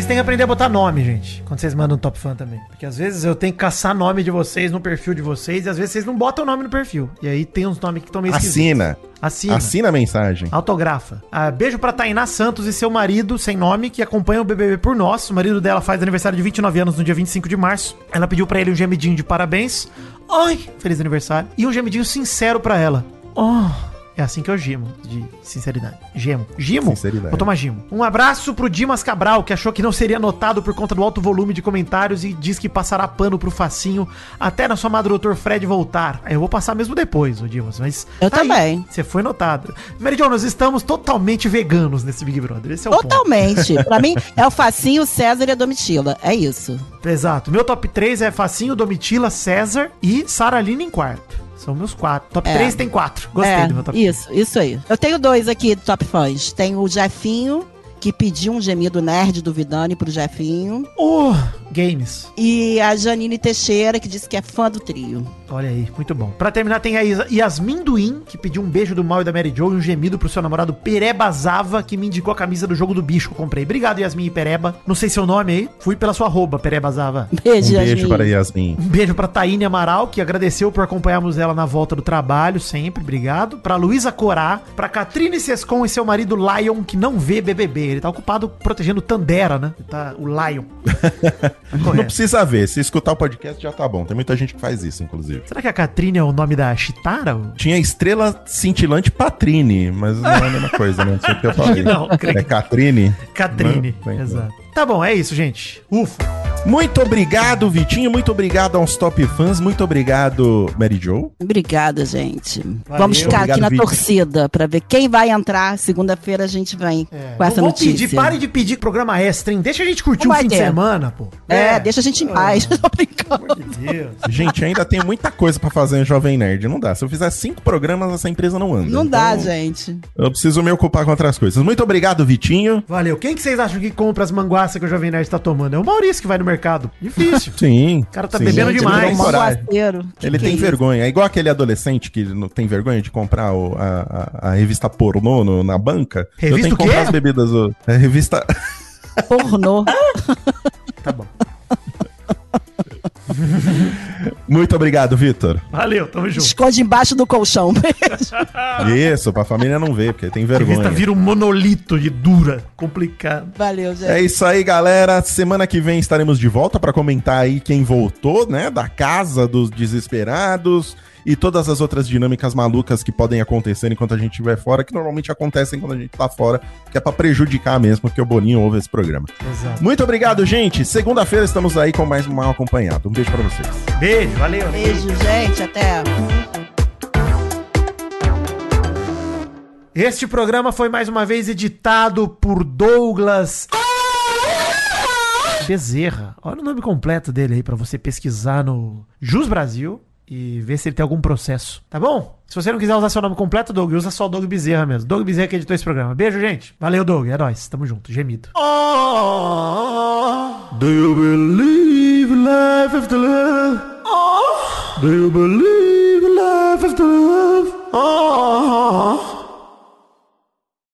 Vocês têm que aprender a botar nome, gente, quando vocês mandam um top fã também. Porque às vezes eu tenho que caçar nome de vocês no perfil de vocês e às vezes vocês não botam o nome no perfil. E aí tem uns nomes que estão meio esquisitos. Assina. Assina. Assina a mensagem. Autografa. Ah, beijo pra Tainá Santos e seu marido, sem nome, que acompanha o BBB por nós. O marido dela faz aniversário de 29 anos no dia 25 de março. Ela pediu pra ele um gemidinho de parabéns. Ai, feliz aniversário. E um gemidinho sincero pra ela. Oh, é assim que eu gimo, de sinceridade. Gemo. Gimo? Sinceridade. Vou tomar gimo. Um abraço pro Dimas Cabral, que achou que não seria notado por conta do alto volume de comentários e diz que passará pano pro facinho até na sua madre Dr. Fred voltar. Eu vou passar mesmo depois, o Dimas, mas... Eu tá também. Você foi notado. Mary Jo, nós estamos totalmente veganos nesse Big Brother. Esse é o ponto. Totalmente. [LAUGHS] pra mim, é o Facinho, o César e a Domitila. É isso. Exato. Meu top 3 é Facinho, Domitila, César e Saraline em quarto. São meus quatro. Top É. 3 tem quatro. Gostei É, do meu top 3. Isso, isso aí. Eu tenho dois aqui do Top Fãs. Tem o Jefinho, que pediu um gemido nerd do Vidani pro Jefinho. Oh, games. E a Janine Teixeira, que disse que é fã do trio. Olha aí, muito bom. Pra terminar, tem a Yasmin Duin, que pediu um beijo do Mal e da Mary Jo e um gemido pro seu namorado Pereba Zava, que me indicou a camisa do jogo do bicho que eu comprei. Obrigado, Yasmin e Pereba. Não sei seu nome aí. Fui pela sua arroba, Pereba Zava. [LAUGHS] Beijo, Um beijo Yasmin. para Yasmin. Um beijo pra Taíne Amaral, que agradeceu por acompanharmos ela na volta do trabalho, sempre, obrigado. Pra Luísa Corá, pra Catrine Sescon e seu marido Lion, que não vê BBB. Ele tá ocupado protegendo Tandera, né? Ele Tá, o Lion. [LAUGHS] Não precisa ver, se escutar o podcast já tá bom. Tem muita gente que faz isso, inclusive. Será que a Catrine é o nome da Chitara? Tinha estrela cintilante Patrine, mas não é a mesma coisa, né? Não sei o que eu [LAUGHS] falei. Não, creio É Catrine? Catrine, exato. Tá bom, é isso, gente. Ufa. Muito obrigado, Vitinho. Muito obrigado aos top fãs. Muito obrigado, Mary Jo. Obrigada, gente. Vamos ficar Obrigado, aqui na Vicky. torcida pra ver quem vai entrar. Segunda-feira a gente vem com essa notícia. pedir, pare de pedir programa extra, hein? Deixa a gente curtir Não um fim de ter. semana, pô. É, deixa a gente em paz. [LAUGHS] Tô brincando. Deus. Gente, ainda tem muita coisa pra fazer em Jovem Nerd. Não dá. Se eu fizer cinco programas, essa empresa não anda. Não dá, Então, gente. Eu preciso me ocupar com outras coisas. Muito obrigado, Vitinho. Valeu. Quem que vocês acham que compra as manguaças que o Jovem Nerd tá tomando? É o Maurício que vai no mercado. Difícil. [LAUGHS] Sim. O cara tá bebendo demais. Ele. Manguaceiro. Que ele que tem é vergonha. É igual aquele adolescente que não tem vergonha de comprar o- a, a- a revista pornô no- na banca. Revista eu tenho que comprar as bebidas. o- [LAUGHS] A revista. Pornô. Tá bom. [LAUGHS] Muito obrigado, Vitor. Valeu, tamo junto. Esconde embaixo do colchão. [LAUGHS] Isso, pra família não ver, porque tem A revista vergonha. vira um monolito de dura. Complicado. Valeu, gente. É isso aí, galera. Semana que vem estaremos de volta pra comentar aí quem voltou, né? Da casa dos desesperados e todas as outras dinâmicas malucas que podem acontecer enquanto a gente estiver fora, que normalmente acontecem quando a gente tá fora, que é pra prejudicar mesmo, porque o Boninho ouve esse programa. Exato. Muito obrigado, gente. Segunda-feira estamos aí com mais um Mal Acompanhado. Um beijo pra vocês. Beijo, valeu. Beijo, gente. Até. Este programa foi mais uma vez editado por Douglas Bezerra. Olha o nome completo dele aí pra você pesquisar no Jus Brasil e ver se ele tem algum processo, tá bom? Se você não quiser usar seu nome completo, Doug, usa só o Doug Bezerra mesmo. Doug Bezerra que editou esse programa. Beijo, gente. Valeu, Doug. É nóis. Tamo junto. Gemido. Do you believe life after love? Do you believe life after love?